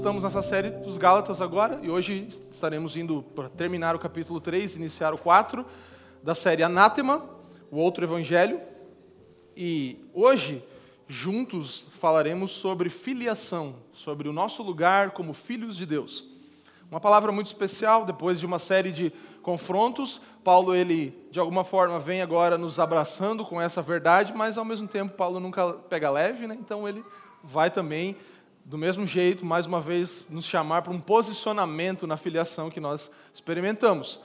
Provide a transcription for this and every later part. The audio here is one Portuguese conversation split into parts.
Estamos nessa série dos Gálatas agora e hoje estaremos indo para terminar o capítulo 3, iniciar o 4 da série Anátema, o outro evangelho. E hoje, juntos, falaremos sobre filiação, sobre o nosso lugar como filhos de Deus. Uma palavra muito especial, depois de uma série de confrontos, Paulo ele de alguma forma vem agora nos abraçando com essa verdade, mas ao mesmo tempo Paulo nunca pega leve, né? Então ele vai também do mesmo jeito, mais uma vez, nos chamar para um posicionamento na filiação que nós experimentamos.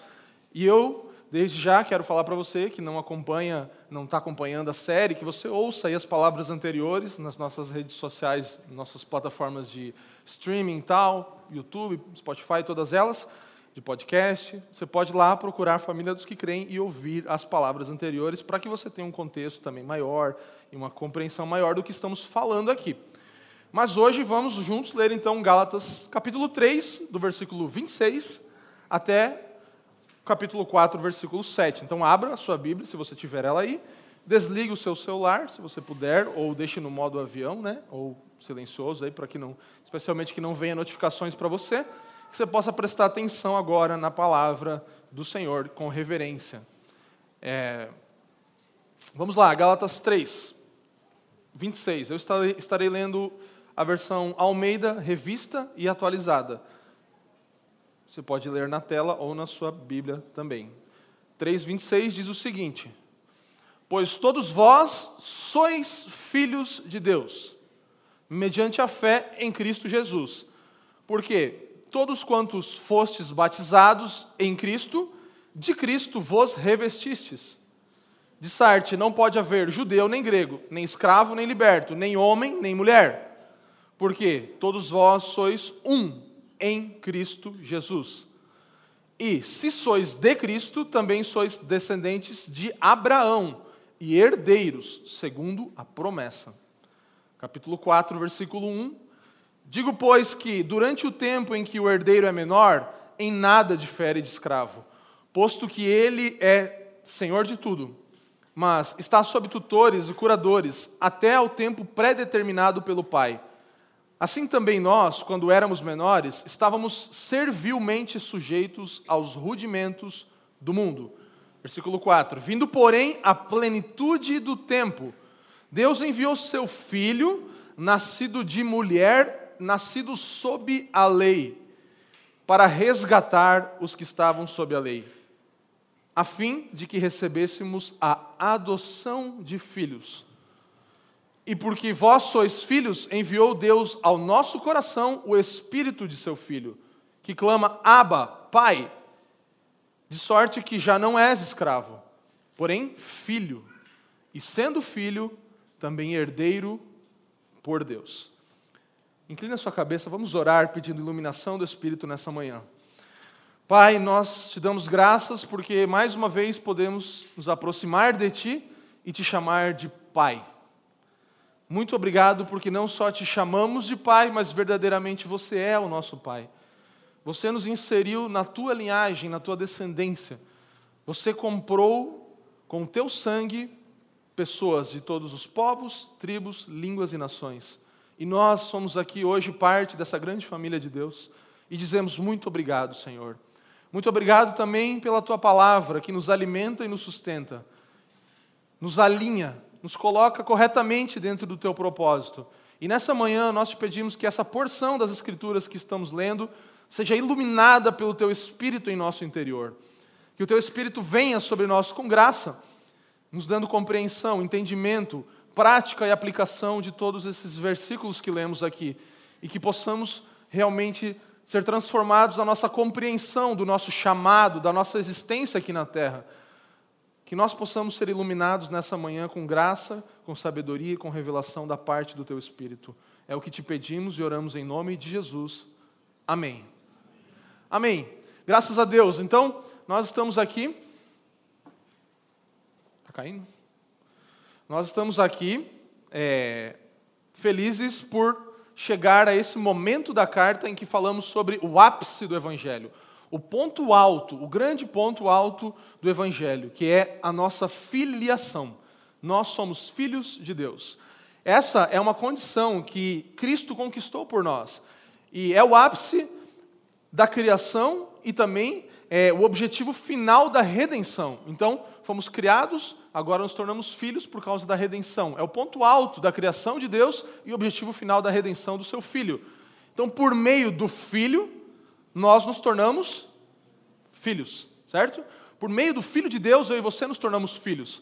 E eu, desde já, quero falar para você que não acompanha, não está acompanhando a série, que você ouça aí as palavras anteriores nas nossas redes sociais, nossas plataformas de streaming tal, YouTube, Spotify, todas elas, de podcast. Você pode ir lá procurar Família dos que Creem e ouvir as palavras anteriores para que você tenha um contexto também maior e uma compreensão maior do que estamos falando aqui. Mas hoje vamos juntos ler então Gálatas capítulo 3, do versículo 26 até capítulo 4, versículo 7. Então abra a sua Bíblia, se você tiver ela aí, desligue o seu celular, se você puder, ou deixe no modo avião, né? Ou silencioso aí para que não, especialmente que não venha notificações para você, que você possa prestar atenção agora na palavra do Senhor com reverência. É... Vamos lá, Gálatas 3, 26. Eu estarei, lendo a versão Almeida, revista e atualizada. Você pode ler na tela ou na sua Bíblia também. 3,26 diz o seguinte: Pois todos vós sois filhos de Deus, mediante a fé em Cristo Jesus. Porque todos quantos fostes batizados em Cristo, de Cristo vos revestistes. De Sarte não pode haver judeu nem grego, nem escravo nem liberto, nem homem nem mulher porque todos vós sois um em Cristo Jesus. E se sois de Cristo, também sois descendentes de Abraão e herdeiros, segundo a promessa. Capítulo 4, versículo 1. Digo, pois, que durante o tempo em que o herdeiro é menor, em nada difere de escravo, posto que ele é senhor de tudo, mas está sob tutores e curadores até ao tempo pré-determinado pelo Pai. Assim também nós, quando éramos menores, estávamos servilmente sujeitos aos rudimentos do mundo. Versículo 4: Vindo, porém, a plenitude do tempo, Deus enviou seu filho, nascido de mulher, nascido sob a lei, para resgatar os que estavam sob a lei, a fim de que recebêssemos a adoção de filhos. E porque vós sois filhos, enviou Deus ao nosso coração o espírito de seu filho, que clama: Abba, Pai. De sorte que já não és escravo, porém filho. E sendo filho, também herdeiro por Deus. Inclina sua cabeça, vamos orar pedindo iluminação do Espírito nessa manhã. Pai, nós te damos graças porque mais uma vez podemos nos aproximar de Ti e te chamar de Pai. Muito obrigado porque não só te chamamos de Pai, mas verdadeiramente você é o nosso Pai. Você nos inseriu na tua linhagem, na tua descendência. Você comprou com o teu sangue pessoas de todos os povos, tribos, línguas e nações. E nós somos aqui hoje parte dessa grande família de Deus e dizemos muito obrigado, Senhor. Muito obrigado também pela tua palavra que nos alimenta e nos sustenta, nos alinha nos coloca corretamente dentro do teu propósito. E nessa manhã nós te pedimos que essa porção das Escrituras que estamos lendo seja iluminada pelo teu Espírito em nosso interior. Que o teu Espírito venha sobre nós com graça, nos dando compreensão, entendimento, prática e aplicação de todos esses versículos que lemos aqui. E que possamos realmente ser transformados na nossa compreensão do nosso chamado, da nossa existência aqui na terra que nós possamos ser iluminados nessa manhã com graça, com sabedoria e com revelação da parte do Teu Espírito. É o que te pedimos e oramos em nome de Jesus. Amém. Amém. Graças a Deus. Então, nós estamos aqui. Está caindo? Nós estamos aqui é, felizes por chegar a esse momento da carta em que falamos sobre o ápice do Evangelho, o ponto alto, o grande ponto alto do Evangelho, que é a nossa filiação. Nós somos filhos de Deus. Essa é uma condição que Cristo conquistou por nós. E é o ápice da criação e também é o objetivo final da redenção. Então, fomos criados, agora nos tornamos filhos por causa da redenção. É o ponto alto da criação de Deus e o objetivo final da redenção do seu filho. Então, por meio do filho, nós nos tornamos filhos, certo? Por meio do filho de Deus, eu e você nos tornamos filhos.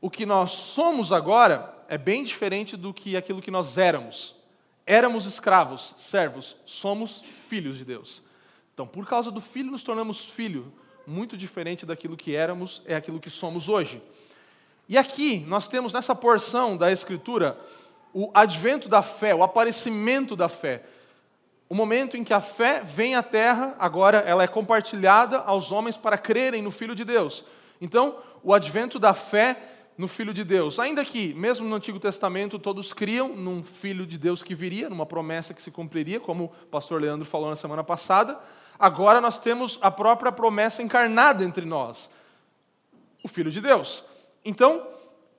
O que nós somos agora é bem diferente do que aquilo que nós éramos. Éramos escravos, servos, somos filhos de Deus. Então, por causa do filho, nos tornamos filho. Muito diferente daquilo que éramos, é aquilo que somos hoje. E aqui, nós temos nessa porção da Escritura o advento da fé, o aparecimento da fé. O momento em que a fé vem à terra, agora ela é compartilhada aos homens para crerem no Filho de Deus. Então, o advento da fé no Filho de Deus. Ainda que, mesmo no Antigo Testamento, todos criam num Filho de Deus que viria, numa promessa que se cumpriria, como o pastor Leandro falou na semana passada. Agora nós temos a própria promessa encarnada entre nós, o Filho de Deus. Então,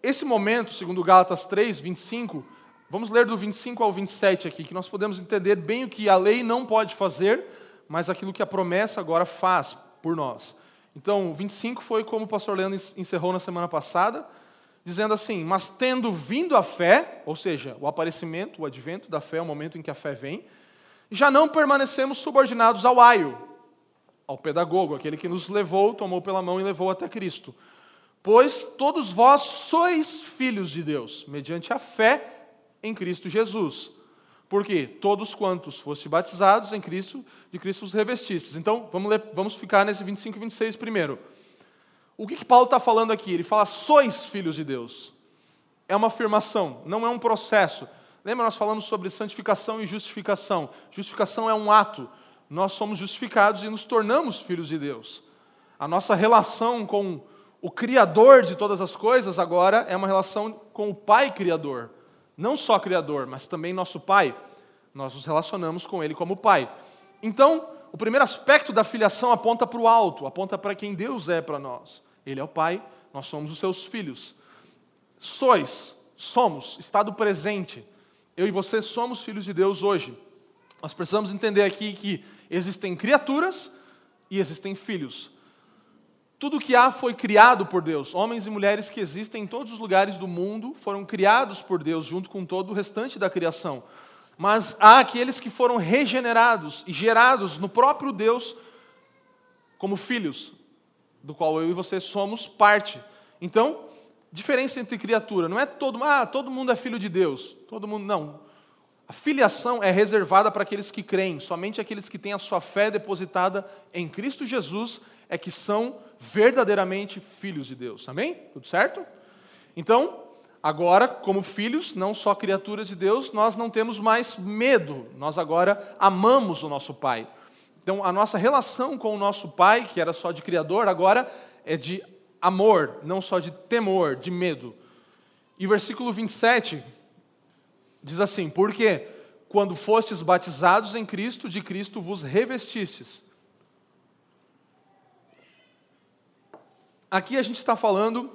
esse momento, segundo Gálatas 3, 25, vamos ler do 25 ao 27 aqui, que nós podemos entender bem o que a lei não pode fazer, mas aquilo que a promessa agora faz por nós. Então, 25 foi como o pastor Leandro encerrou na semana passada, dizendo assim: Mas tendo vindo a fé, ou seja, o aparecimento, o advento da fé, o momento em que a fé vem, já não permanecemos subordinados ao aio, ao pedagogo, aquele que nos levou, tomou pela mão e levou até Cristo. Pois todos vós sois filhos de Deus, mediante a fé em Cristo Jesus. Porque todos quantos foste batizados em Cristo, de Cristo os revestistes. Então, vamos, ler, vamos ficar nesse 25 e 26 primeiro. O que, que Paulo está falando aqui? Ele fala, sois filhos de Deus. É uma afirmação, não é um processo. Lembra, nós falamos sobre santificação e justificação. Justificação é um ato. Nós somos justificados e nos tornamos filhos de Deus. A nossa relação com o Criador de todas as coisas agora é uma relação com o Pai Criador. Não só Criador, mas também nosso Pai. Nós nos relacionamos com Ele como Pai. Então, o primeiro aspecto da filiação aponta para o alto, aponta para quem Deus é para nós. Ele é o Pai, nós somos os seus filhos. Sois, somos, estado presente eu e você somos filhos de Deus hoje. Nós precisamos entender aqui que existem criaturas e existem filhos. Tudo que há foi criado por Deus. Homens e mulheres que existem em todos os lugares do mundo foram criados por Deus, junto com todo o restante da criação. Mas há aqueles que foram regenerados e gerados no próprio Deus como filhos, do qual eu e você somos parte. Então, diferença entre criatura. Não é todo, ah, todo mundo é filho de Deus. Todo mundo não. A filiação é reservada para aqueles que creem. Somente aqueles que têm a sua fé depositada em Cristo Jesus é que são verdadeiramente filhos de Deus. Amém? Tudo certo? Então, agora, como filhos, não só criaturas de Deus, nós não temos mais medo. Nós agora amamos o nosso Pai. Então, a nossa relação com o nosso Pai, que era só de criador, agora é de amor, não só de temor, de medo. E versículo 27 diz assim: Porque quando fostes batizados em Cristo, de Cristo vos revestistes. Aqui a gente está falando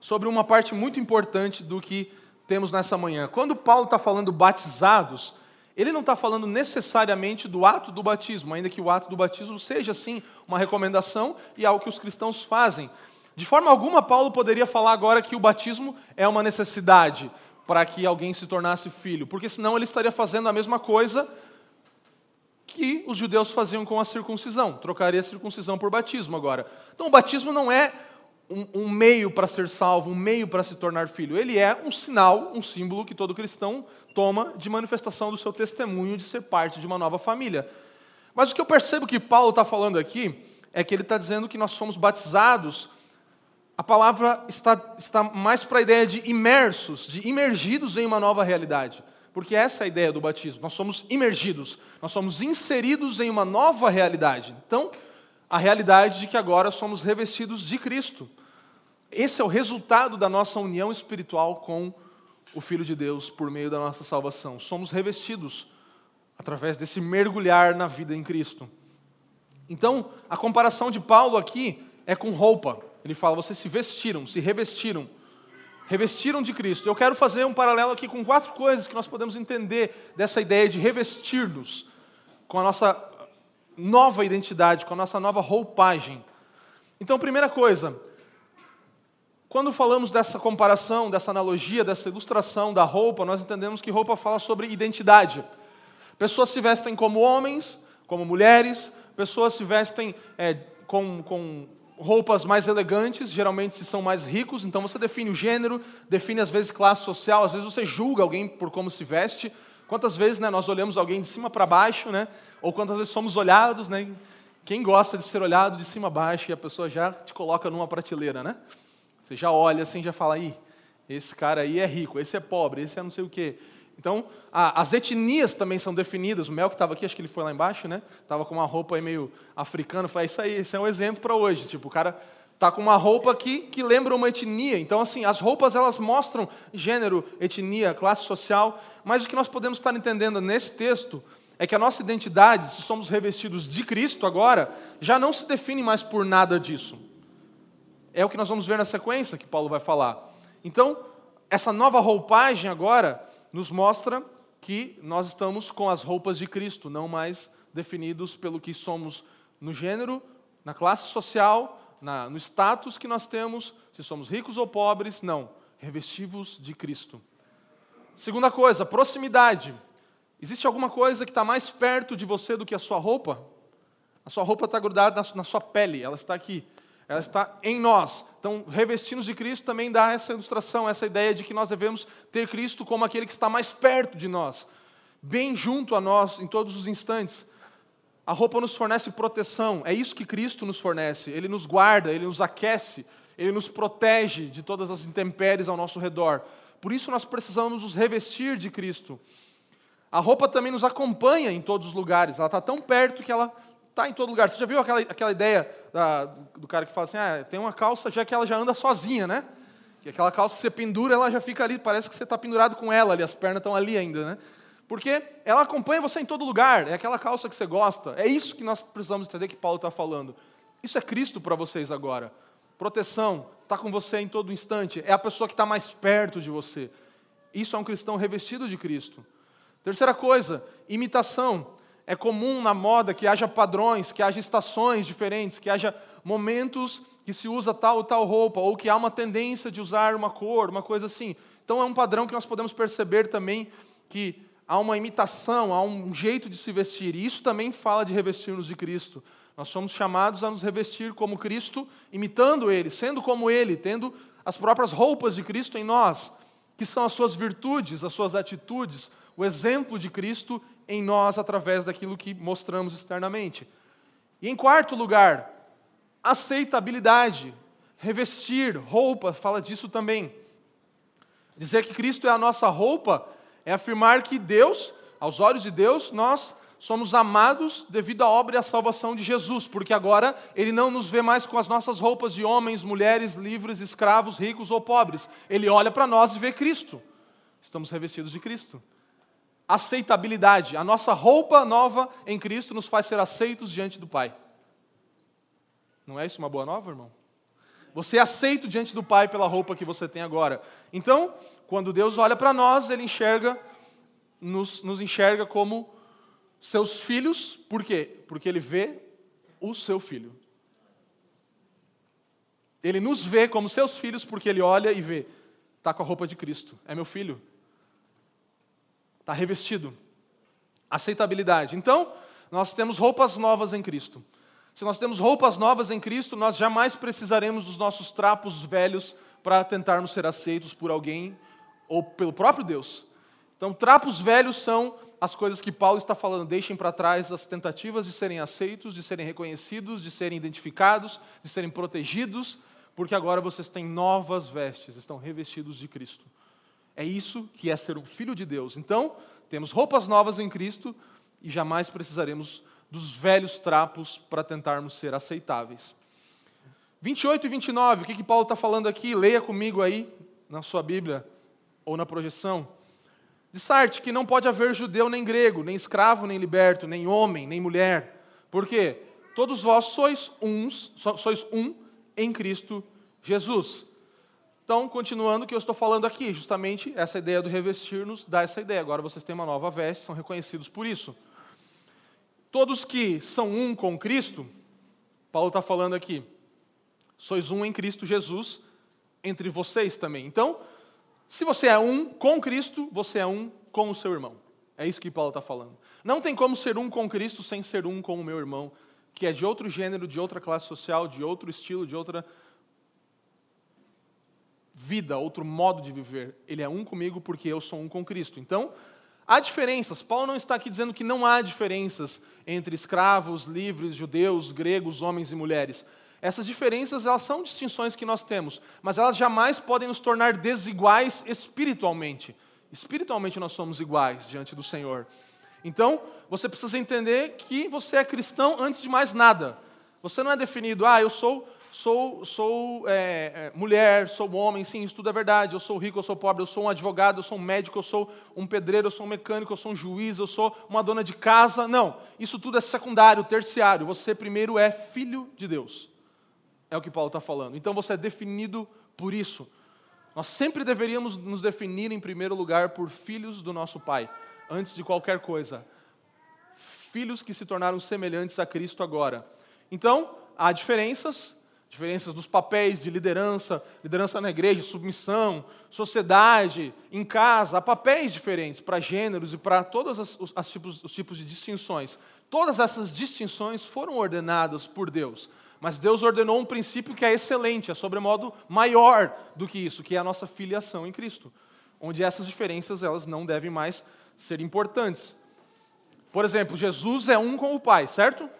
sobre uma parte muito importante do que temos nessa manhã. Quando Paulo está falando batizados, ele não está falando necessariamente do ato do batismo, ainda que o ato do batismo seja, sim, uma recomendação e algo que os cristãos fazem. De forma alguma, Paulo poderia falar agora que o batismo é uma necessidade para que alguém se tornasse filho, porque senão ele estaria fazendo a mesma coisa que os judeus faziam com a circuncisão, trocaria a circuncisão por batismo agora. Então, o batismo não é um, um meio para ser salvo, um meio para se tornar filho. Ele é um sinal, um símbolo que todo cristão toma de manifestação do seu testemunho de ser parte de uma nova família. Mas o que eu percebo que Paulo está falando aqui é que ele está dizendo que nós somos batizados. A palavra está, está mais para a ideia de imersos, de imergidos em uma nova realidade. Porque essa é a ideia do batismo. Nós somos imergidos, nós somos inseridos em uma nova realidade. Então, a realidade de que agora somos revestidos de Cristo. Esse é o resultado da nossa união espiritual com o Filho de Deus por meio da nossa salvação. Somos revestidos através desse mergulhar na vida em Cristo. Então, a comparação de Paulo aqui é com roupa. Ele fala: vocês se vestiram, se revestiram, revestiram de Cristo. Eu quero fazer um paralelo aqui com quatro coisas que nós podemos entender dessa ideia de revestir-nos com a nossa nova identidade, com a nossa nova roupagem. Então, primeira coisa, quando falamos dessa comparação, dessa analogia, dessa ilustração da roupa, nós entendemos que roupa fala sobre identidade. Pessoas se vestem como homens, como mulheres, pessoas se vestem é, com, com roupas mais elegantes, geralmente se são mais ricos, então você define o gênero, define às vezes classe social, às vezes você julga alguém por como se veste. Quantas vezes né, nós olhamos alguém de cima para baixo, né? ou quantas vezes somos olhados, né? quem gosta de ser olhado de cima a baixo e a pessoa já te coloca numa prateleira, né? Você já olha assim, já fala, aí, esse cara aí é rico, esse é pobre, esse é não sei o quê. Então, a, as etnias também são definidas. O Mel que estava aqui, acho que ele foi lá embaixo, né? Estava com uma roupa aí meio africana. Falei, isso aí, esse é um exemplo para hoje. Tipo, o cara está com uma roupa aqui que lembra uma etnia. Então, assim, as roupas elas mostram gênero, etnia, classe social. Mas o que nós podemos estar entendendo nesse texto é que a nossa identidade, se somos revestidos de Cristo agora, já não se define mais por nada disso. É o que nós vamos ver na sequência que Paulo vai falar. Então, essa nova roupagem agora nos mostra que nós estamos com as roupas de Cristo, não mais definidos pelo que somos no gênero, na classe social, na, no status que nós temos, se somos ricos ou pobres, não, revestivos de Cristo. Segunda coisa, proximidade. Existe alguma coisa que está mais perto de você do que a sua roupa? A sua roupa está grudada na sua pele, ela está aqui ela está em nós. Então, revestindo de Cristo também dá essa ilustração, essa ideia de que nós devemos ter Cristo como aquele que está mais perto de nós, bem junto a nós em todos os instantes. A roupa nos fornece proteção, é isso que Cristo nos fornece. Ele nos guarda, ele nos aquece, ele nos protege de todas as intempéries ao nosso redor. Por isso nós precisamos nos revestir de Cristo. A roupa também nos acompanha em todos os lugares, ela está tão perto que ela está em todo lugar. Você já viu aquela, aquela ideia da, do cara que fala assim, ah, tem uma calça já que ela já anda sozinha, né? Que aquela calça que você pendura, ela já fica ali, parece que você está pendurado com ela ali, as pernas estão ali ainda, né? Porque ela acompanha você em todo lugar, é aquela calça que você gosta. É isso que nós precisamos entender que Paulo está falando. Isso é Cristo para vocês agora. Proteção, está com você em todo instante, é a pessoa que está mais perto de você. Isso é um cristão revestido de Cristo. Terceira coisa, imitação. É comum na moda que haja padrões, que haja estações diferentes, que haja momentos que se usa tal ou tal roupa, ou que há uma tendência de usar uma cor, uma coisa assim. Então é um padrão que nós podemos perceber também que há uma imitação, há um jeito de se vestir. E isso também fala de revestir-nos de Cristo. Nós somos chamados a nos revestir como Cristo, imitando Ele, sendo como Ele, tendo as próprias roupas de Cristo em nós, que são as suas virtudes, as suas atitudes, o exemplo de Cristo em nós através daquilo que mostramos externamente. E em quarto lugar, aceitabilidade. Revestir, roupa, fala disso também. Dizer que Cristo é a nossa roupa é afirmar que Deus, aos olhos de Deus, nós somos amados devido à obra e à salvação de Jesus, porque agora Ele não nos vê mais com as nossas roupas de homens, mulheres, livres, escravos, ricos ou pobres. Ele olha para nós e vê Cristo. Estamos revestidos de Cristo aceitabilidade. A nossa roupa nova em Cristo nos faz ser aceitos diante do Pai. Não é isso uma boa nova, irmão? Você é aceito diante do Pai pela roupa que você tem agora. Então, quando Deus olha para nós, Ele enxerga, nos, nos enxerga como seus filhos. Por quê? Porque Ele vê o seu filho. Ele nos vê como seus filhos porque Ele olha e vê, está com a roupa de Cristo, é meu filho, está revestido. Aceitabilidade. Então, nós temos roupas novas em Cristo. Se nós temos roupas novas em Cristo, nós jamais precisaremos dos nossos trapos velhos para tentarmos ser aceitos por alguém ou pelo próprio Deus. Então, trapos velhos são as coisas que Paulo está falando. Deixem para trás as tentativas de serem aceitos, de serem reconhecidos, de serem identificados, de serem protegidos, porque agora vocês têm novas vestes, estão revestidos de Cristo. É isso que é ser um filho de Deus. Então, temos roupas novas em Cristo e jamais precisaremos dos velhos trapos para tentarmos ser aceitáveis. 28 e 29, o que, que Paulo está falando aqui? Leia comigo aí na sua Bíblia ou na projeção. De Sarte, que não pode haver judeu nem grego, nem escravo nem liberto, nem homem nem mulher. Por quê? Todos vós sois uns, sois um em Cristo Jesus. Então, continuando o que eu estou falando aqui, justamente essa ideia do revestir nos dá essa ideia. Agora vocês têm uma nova veste, são reconhecidos por isso. Todos que são um com Cristo, Paulo está falando aqui, sois um em Cristo Jesus, entre vocês também. Então, se você é um com Cristo, você é um com o seu irmão. É isso que Paulo está falando. Não tem como ser um com Cristo sem ser um com o meu irmão, que é de outro gênero, de outra classe social, de outro estilo, de outra vida, outro modo de viver. Ele é um comigo porque eu sou um com Cristo. Então, há diferenças. Paulo não está aqui dizendo que não há diferenças entre escravos, livres, judeus, gregos, homens e mulheres. Essas diferenças elas são distinções que nós temos, mas elas jamais podem nos tornar desiguais espiritualmente. Espiritualmente nós somos iguais diante do Senhor. Então, você precisa entender que você é cristão antes de mais nada. Você não é definido, ah, eu sou sou, sou é, é, mulher, sou homem, sim, isso tudo é verdade. Eu sou rico, eu sou pobre, eu sou um advogado, eu sou um médico, eu sou um pedreiro, eu sou um mecânico, eu sou um juiz, eu sou uma dona de casa. Não, isso tudo é secundário, terciário. Você primeiro é filho de Deus. É o que Paulo está falando. Então você é definido por isso. Nós sempre deveríamos nos definir, em primeiro lugar, por filhos do nosso Pai, antes de qualquer coisa. Filhos que se tornaram semelhantes a Cristo agora. Então, há diferenças, diferenças dos papéis de liderança, liderança na igreja, submissão, sociedade, em casa, há papéis diferentes para gêneros e para todos os, as tipos, os tipos de distinções. Todas essas distinções foram ordenadas por Deus. Mas Deus ordenou um princípio que é excelente, é sobremodo maior do que isso, que é a nossa filiação em Cristo, onde essas diferenças elas não devem mais ser importantes. Por exemplo, Jesus é um com o Pai, certo?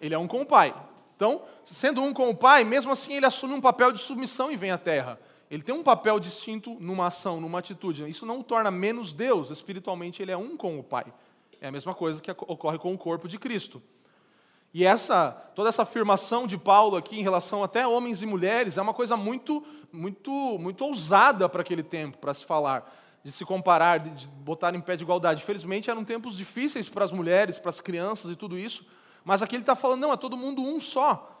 Ele é um com o Pai. Então, sendo um com o Pai, mesmo assim ele assume um papel de submissão e vem à terra. Ele tem um papel distinto numa ação, numa atitude. Isso não o torna menos Deus. Espiritualmente, ele é um com o Pai. É a mesma coisa que ocorre com o corpo de Cristo. E essa, toda essa afirmação de Paulo aqui em relação até homens e mulheres é uma coisa muito, muito, muito ousada para aquele tempo, para se falar, de se comparar, de, de botar em pé de igualdade. Infelizmente eram tempos difíceis para as mulheres, para as crianças e tudo isso. Mas aqui ele está falando, não, é todo mundo um só.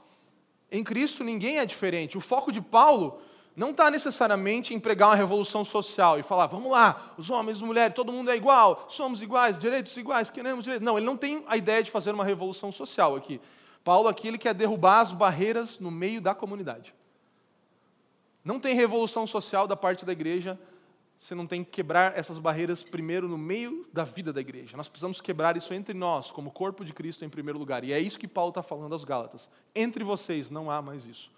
Em Cristo ninguém é diferente. O foco de Paulo não está necessariamente em pregar uma revolução social e falar, vamos lá, os homens, as mulheres, todo mundo é igual, somos iguais, direitos iguais, queremos direitos. Não, ele não tem a ideia de fazer uma revolução social aqui. Paulo aqui ele quer derrubar as barreiras no meio da comunidade. Não tem revolução social da parte da igreja você não tem que quebrar essas barreiras primeiro no meio da vida da igreja. Nós precisamos quebrar isso entre nós, como corpo de Cristo em primeiro lugar. E é isso que Paulo está falando aos Gálatas. Entre vocês não há mais isso.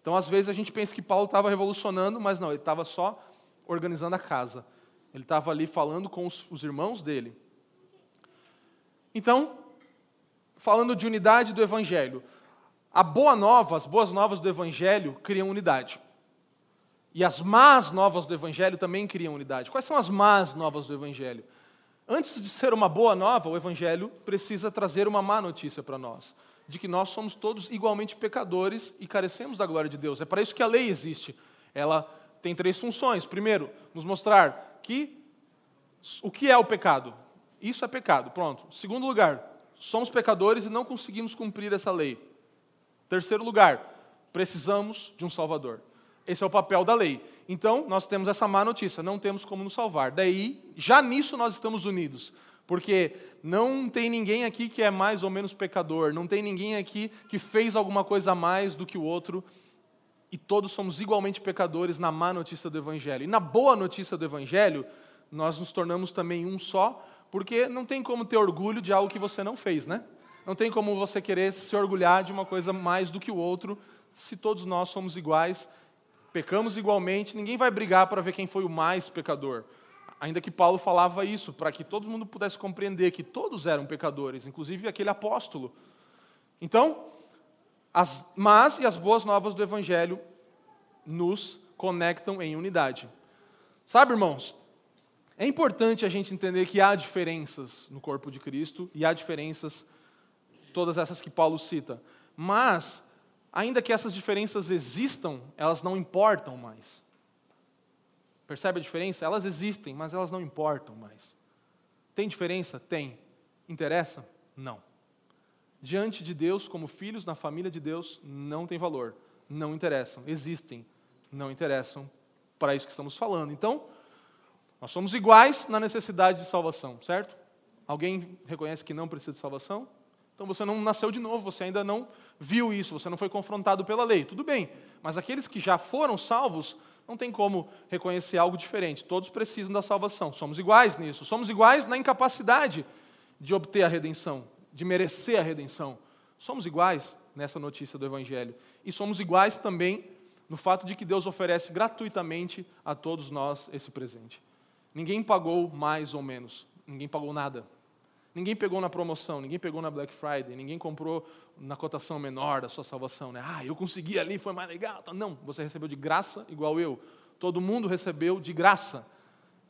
Então, às vezes, a gente pensa que Paulo estava revolucionando, mas não, ele estava só organizando a casa. Ele estava ali falando com os, os irmãos dele. Então, falando de unidade do Evangelho. A boa nova, as boas novas do Evangelho criam unidade. E as más novas do Evangelho também criam unidade. Quais são as más novas do Evangelho? Antes de ser uma boa nova, o Evangelho precisa trazer uma má notícia para nós, de que nós somos todos igualmente pecadores e carecemos da glória de Deus. É para isso que a lei existe. Ela tem três funções. Primeiro, nos mostrar que o que é o pecado. Isso é pecado, pronto. Segundo lugar, somos pecadores e não conseguimos cumprir essa lei. Terceiro lugar, precisamos de um Salvador. Esse é o papel da lei. Então, nós temos essa má notícia, não temos como nos salvar. Daí, já nisso nós estamos unidos. Porque não tem ninguém aqui que é mais ou menos pecador, não tem ninguém aqui que fez alguma coisa a mais do que o outro, e todos somos igualmente pecadores na má notícia do Evangelho. E na boa notícia do Evangelho, nós nos tornamos também um só, porque não tem como ter orgulho de algo que você não fez, né? Não tem como você querer se orgulhar de uma coisa mais do que o outro, se todos nós somos iguais pecamos igualmente, ninguém vai brigar para ver quem foi o mais pecador. Ainda que Paulo falava isso, para que todo mundo pudesse compreender que todos eram pecadores, inclusive aquele apóstolo. Então, as más e as boas novas do Evangelho nos conectam em unidade. Sabe, irmãos, é importante a gente entender que há diferenças no corpo de Cristo e há diferenças, todas essas que Paulo cita. Mas, ainda que essas diferenças existam, elas não importam mais. Percebe a diferença? Elas existem, mas elas não importam mais. Tem diferença? Tem. Interessa? Não. Diante de Deus, como filhos na família de Deus, não tem valor. Não interessam. Existem. Não interessam para isso que estamos falando. Então, nós somos iguais na necessidade de salvação, certo? Alguém reconhece que não precisa de salvação? Então você não nasceu de novo, você ainda não viu isso, você não foi confrontado pela lei. Tudo bem, mas aqueles que já foram salvos, não tem como reconhecer algo diferente. Todos precisam da salvação. Somos iguais nisso. Somos iguais na incapacidade de obter a redenção, de merecer a redenção. Somos iguais nessa notícia do Evangelho. E somos iguais também no fato de que Deus oferece gratuitamente a todos nós esse presente. Ninguém pagou mais ou menos, ninguém pagou nada. Ninguém pegou na promoção, ninguém pegou na Black Friday, ninguém comprou na cotação menor da sua salvação. Né? Ah, eu consegui ali, foi mais legal. Não, você recebeu de graça igual eu. Todo mundo recebeu de graça.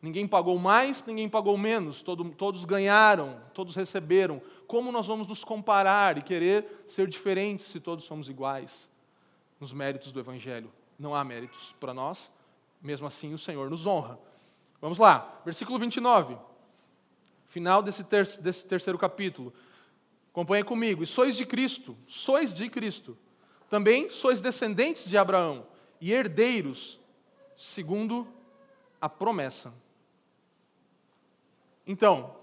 Ninguém pagou mais, ninguém pagou menos, todo, todos ganharam, todos receberam. Como nós vamos nos comparar e querer ser diferentes se todos somos iguais? nos méritos do Evangelho. Não há méritos para nós, mesmo assim o Senhor nos honra. Vamos lá, versículo 29, final desse, ter desse terceiro capítulo. Acompanhe comigo. E sois de Cristo, sois de Cristo. Também sois descendentes de Abraão e herdeiros, segundo a promessa. Então,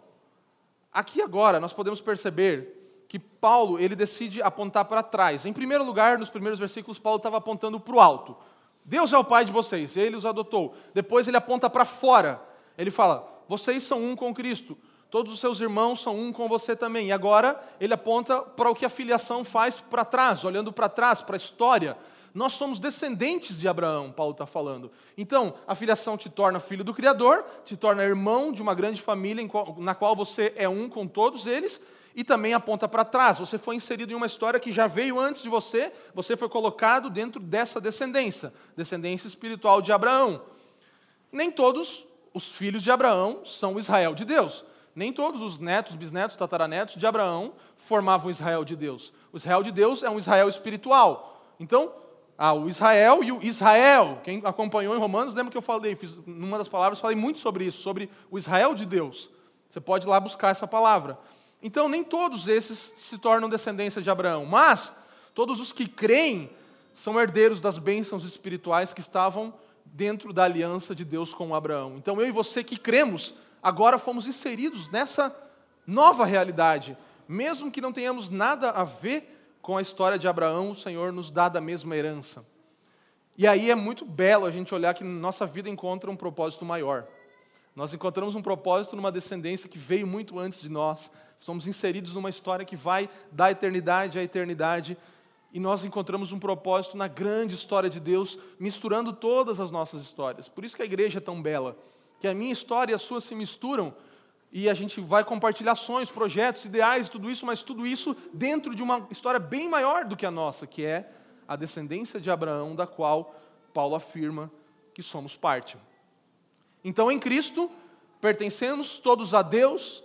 aqui agora nós podemos perceber que Paulo ele decide apontar para trás. Em primeiro lugar, nos primeiros versículos, Paulo estava apontando para o alto. Deus é o pai de vocês, ele os adotou. Depois ele aponta para fora. Ele fala: vocês são um com Cristo, todos os seus irmãos são um com você também. E agora ele aponta para o que a filiação faz para trás, olhando para trás, para a história. Nós somos descendentes de Abraão, Paulo está falando. Então, a filiação te torna filho do Criador, te torna irmão de uma grande família na qual você é um com todos eles, e também aponta para trás. Você foi inserido em uma história que já veio antes de você, você foi colocado dentro dessa descendência, descendência espiritual de Abraão. Nem todos os filhos de Abraão são Israel de Deus. Nem todos os netos, bisnetos, tataranetos de Abraão formavam o Israel de Deus. O Israel de Deus é um Israel espiritual. Então, ah, o Israel e o Israel. Quem acompanhou em Romanos, lembra que eu falei, fiz, numa das palavras, falei muito sobre isso, sobre o Israel de Deus. Você pode ir lá buscar essa palavra. Então, nem todos esses se tornam descendência de Abraão, mas todos os que creem são herdeiros das bênçãos espirituais que estavam dentro da aliança de Deus com Abraão. Então, eu e você que cremos, agora fomos inseridos nessa nova realidade. Mesmo que não tenhamos nada a ver com a história de Abraão, o Senhor nos dá da mesma herança. E aí é muito belo a gente olhar que nossa vida encontra um propósito maior. Nós encontramos um propósito numa descendência que veio muito antes de nós, Somos inseridos numa história que vai da eternidade à eternidade. E nós encontramos um propósito na grande história de Deus, misturando todas as nossas histórias. Por isso que a igreja é tão bela. Que a minha história e a sua se misturam. E a gente vai compartilhar sonhos, projetos, ideais, tudo isso, mas tudo isso dentro de uma história bem maior do que a nossa, que é a descendência de Abraão, da qual Paulo afirma que somos parte. Então, em Cristo, pertencemos todos a Deus,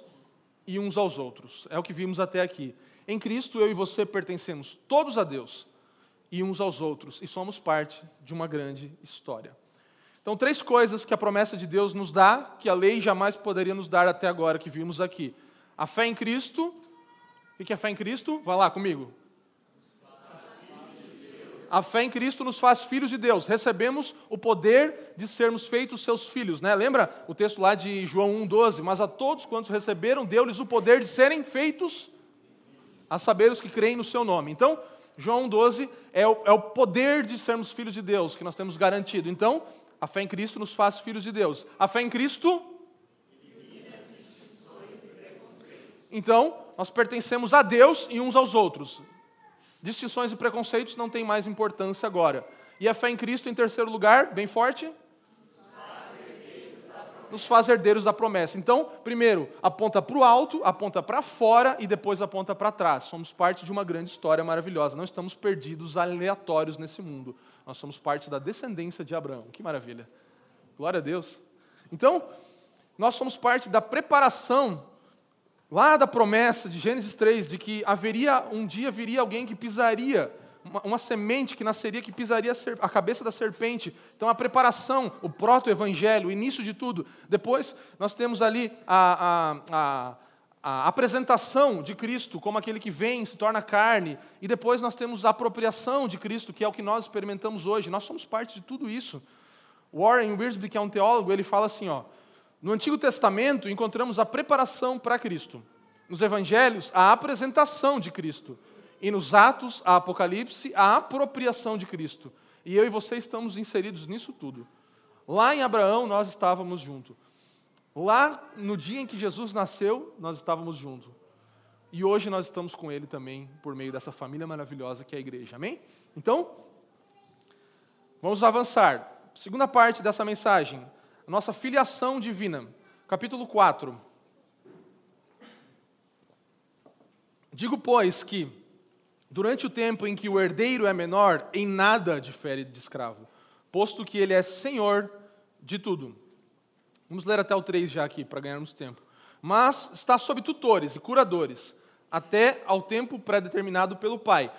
e uns aos outros. É o que vimos até aqui. Em Cristo, eu e você pertencemos todos a Deus e uns aos outros, e somos parte de uma grande história. Então, três coisas que a promessa de Deus nos dá, que a lei jamais poderia nos dar até agora, que vimos aqui: a fé em Cristo. O que é fé em Cristo? Vai lá comigo. A fé em Cristo nos faz filhos de Deus. Recebemos o poder de sermos feitos seus filhos. Né? Lembra o texto lá de João 1,12? Mas a todos quantos receberam, deu-lhes o poder de serem feitos, a saber os que creem no seu nome. Então, João 1,12 é, é o poder de sermos filhos de Deus que nós temos garantido. Então, a fé em Cristo nos faz filhos de Deus. A fé em Cristo. Então, nós pertencemos a Deus e uns aos outros. Distinções e preconceitos não têm mais importância agora. E a fé em Cristo, em terceiro lugar, bem forte? Nos faz herdeiros da promessa. Então, primeiro, aponta para o alto, aponta para fora e depois aponta para trás. Somos parte de uma grande história maravilhosa. Não estamos perdidos aleatórios nesse mundo. Nós somos parte da descendência de Abraão. Que maravilha. Glória a Deus. Então, nós somos parte da preparação lá da promessa de Gênesis 3 de que haveria um dia viria alguém que pisaria uma, uma semente que nasceria que pisaria a, a, cabeça da serpente. Então a preparação, o proto-evangelho, o início de tudo. Depois nós temos ali a, a, a apresentação de Cristo como aquele que vem, se torna carne, e depois nós temos a apropriação de Cristo, que é o que nós experimentamos hoje. Nós somos parte de tudo isso. Warren Wiersbe, que é um teólogo, ele fala assim, ó, no Antigo Testamento encontramos a preparação para Cristo. Nos Evangelhos, a apresentação de Cristo. E nos Atos, a Apocalipse, a apropriação de Cristo. E eu e você estamos inseridos nisso tudo. Lá em Abraão, nós estávamos juntos. Lá, no dia em que Jesus nasceu, nós estávamos juntos. E hoje nós estamos com Ele também, por meio dessa família maravilhosa que é a igreja. Amém? Então, vamos avançar. Segunda parte dessa mensagem nossa filiação divina. Capítulo 4. Digo, pois, que durante o tempo em que o herdeiro é menor, em nada difere de escravo, posto que ele é senhor de tudo. Vamos ler até o 3 já aqui, para ganharmos tempo. Mas está sob tutores e curadores, até ao tempo pré-determinado pelo Pai.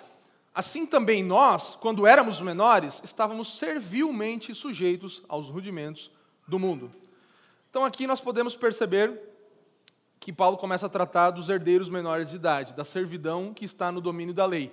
Assim também nós, quando éramos menores, estávamos servilmente sujeitos aos rudimentos do mundo. Então aqui nós podemos perceber que Paulo começa a tratar dos herdeiros menores de idade, da servidão que está no domínio da lei.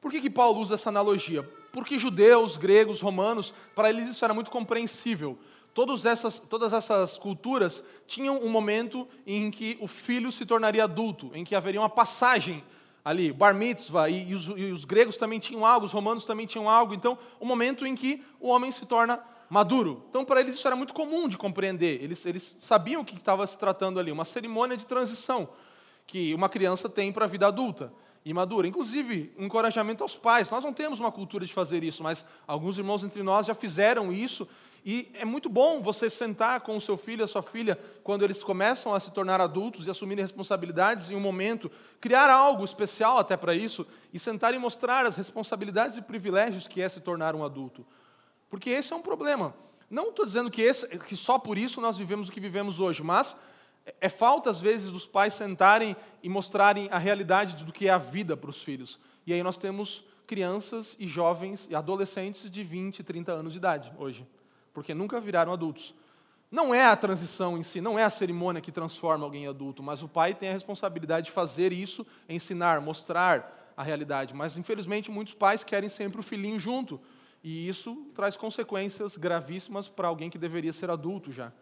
Por que, que Paulo usa essa analogia? Porque judeus, gregos, romanos, para eles isso era muito compreensível. Todas essas, todas essas culturas tinham um momento em que o filho se tornaria adulto, em que haveria uma passagem ali, bar mitzvah, e, e, os, e os gregos também tinham algo, os romanos também tinham algo. Então, o um momento em que o homem se torna maduro. Então, para eles, isso era muito comum de compreender. Eles, eles sabiam o que estava se tratando ali, uma cerimônia de transição que uma criança tem para a vida adulta e madura. Inclusive, um encorajamento aos pais. Nós não temos uma cultura de fazer isso, mas alguns irmãos entre nós já fizeram isso. E é muito bom você sentar com o seu filho, a sua filha, quando eles começam a se tornar adultos e assumirem responsabilidades em um momento, criar algo especial até para isso, e sentar e mostrar as responsabilidades e privilégios que é se tornar um adulto. Porque esse é um problema. Não estou dizendo que, esse, que só por isso nós vivemos o que vivemos hoje, mas é falta, às vezes, dos pais sentarem e mostrarem a realidade do que é a vida para os filhos. E aí nós temos crianças e jovens e adolescentes de 20, 30 anos de idade hoje, porque nunca viraram adultos. Não é a transição em si, não é a cerimônia que transforma alguém em adulto, mas o pai tem a responsabilidade de fazer isso, ensinar, mostrar a realidade. Mas, infelizmente, muitos pais querem sempre o filhinho junto. E isso traz consequências gravíssimas para alguém que deveria ser adulto já.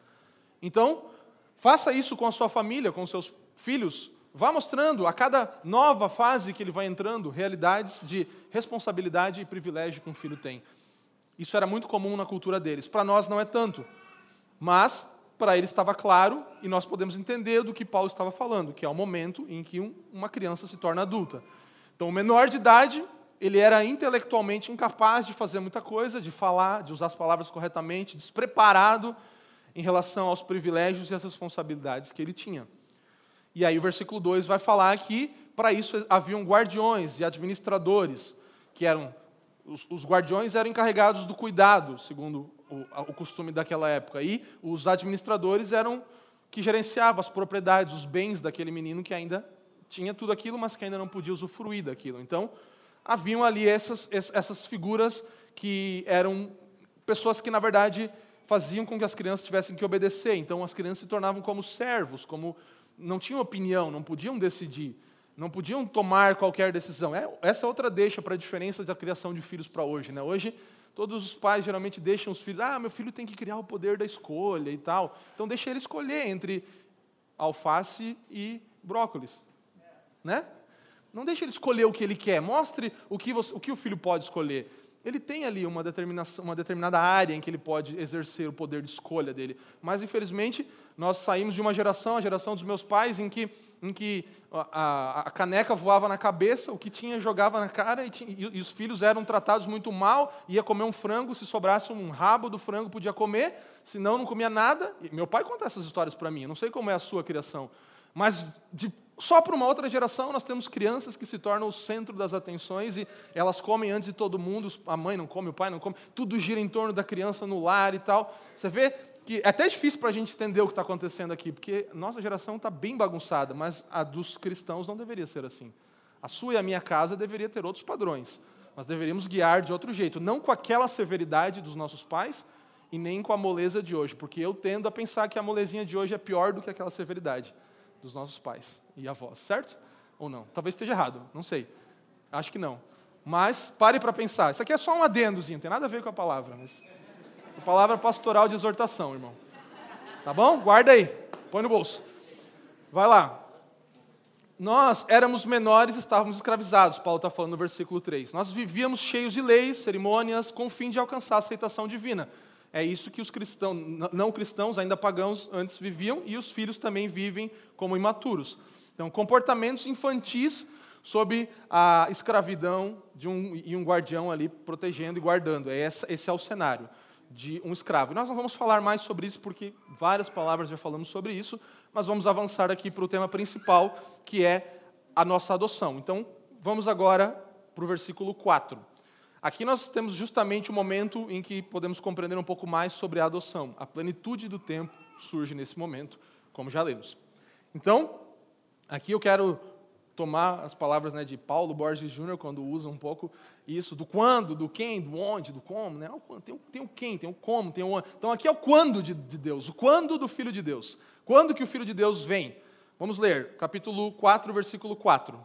Então, faça isso com a sua família, com seus filhos. Vá mostrando a cada nova fase que ele vai entrando realidades de responsabilidade e privilégio que um filho tem. Isso era muito comum na cultura deles. Para nós não é tanto. Mas para eles estava claro e nós podemos entender do que Paulo estava falando, que é o momento em que uma criança se torna adulta. Então, o menor de idade ele era intelectualmente incapaz de fazer muita coisa, de falar, de usar as palavras corretamente, despreparado em relação aos privilégios e às responsabilidades que ele tinha. E aí o versículo 2 vai falar que para isso haviam guardiões e administradores, que eram os, os guardiões eram encarregados do cuidado, segundo o, o costume daquela época, e os administradores eram que gerenciavam as propriedades, os bens daquele menino que ainda tinha tudo aquilo, mas que ainda não podia usufruir daquilo. Então, haviam ali essas, essas figuras que eram pessoas que, na verdade, faziam com que as crianças tivessem que obedecer. Então, as crianças se tornavam como servos, como não tinham opinião, não podiam decidir, não podiam tomar qualquer decisão. É, essa é outra deixa para a diferença da criação de filhos para hoje. Né? Hoje, todos os pais geralmente deixam os filhos, ah, meu filho tem que criar o poder da escolha e tal. Então, deixa ele escolher entre alface e brócolis. Né? Não deixe ele escolher o que ele quer. Mostre o que, você, o, que o filho pode escolher. Ele tem ali uma, determinação, uma determinada área em que ele pode exercer o poder de escolha dele. Mas, infelizmente, nós saímos de uma geração, a geração dos meus pais, em que, em que a, a caneca voava na cabeça, o que tinha jogava na cara, e, tinha, e, os filhos eram tratados muito mal, ia comer um frango, se sobrasse um rabo do frango, podia comer, senão não comia nada. E meu pai conta essas histórias para mim, eu não sei como é a sua criação. Mas de só para uma outra geração, nós temos crianças que se tornam o centro das atenções e elas comem antes de todo mundo, a mãe não come, o pai não come, tudo gira em torno da criança no lar e tal. Você vê que é até difícil para a gente entender o que está acontecendo aqui, porque nossa geração está bem bagunçada, mas a dos cristãos não deveria ser assim. A sua e a minha casa deveria ter outros padrões. Nós deveríamos guiar de outro jeito, não com aquela severidade dos nossos pais e nem com a moleza de hoje, porque eu tendo a pensar que a molezinha de hoje é pior do que aquela severidade dos nossos pais e avós, certo? Ou não? Talvez esteja errado, não sei. Acho que não. Mas pare para pensar. Isso aqui é só um adendozinho, tem nada a ver com a palavra. Mas... Essa palavra pastoral de exortação, irmão. Tá bom? Guarda aí. Põe no bolso. Vai lá. Nós éramos menores, estávamos escravizados, Paulo está falando no versículo 3. Nós vivíamos cheios de leis, cerimônias, com o fim de alcançar a aceitação divina. É isso que os cristãos, não cristãos, ainda pagãos, antes viviam, e os filhos também vivem como imaturos. Então, comportamentos infantis sob a escravidão de um, e um guardião ali protegendo e guardando. É esse, é o cenário de um escravo. E nós não vamos falar mais sobre isso porque várias palavras já falamos sobre isso, mas vamos avançar aqui para o tema principal, que é a nossa adoção. Então, vamos agora para o versículo 4. Aqui nós temos justamente o momento em que podemos compreender um pouco mais sobre a adoção. A plenitude do tempo surge nesse momento, como já lemos. Então, aqui eu quero tomar as palavras né, de Paulo Borges Júnior, quando usa um pouco isso, do quando, do quem, do onde, do como. Né? Tem, o, tem o quem, tem o como, tem o onde. Então aqui é o quando de, de Deus, o quando do Filho de Deus. Quando que o Filho de Deus vem? Vamos ler, capítulo 4, versículo 4.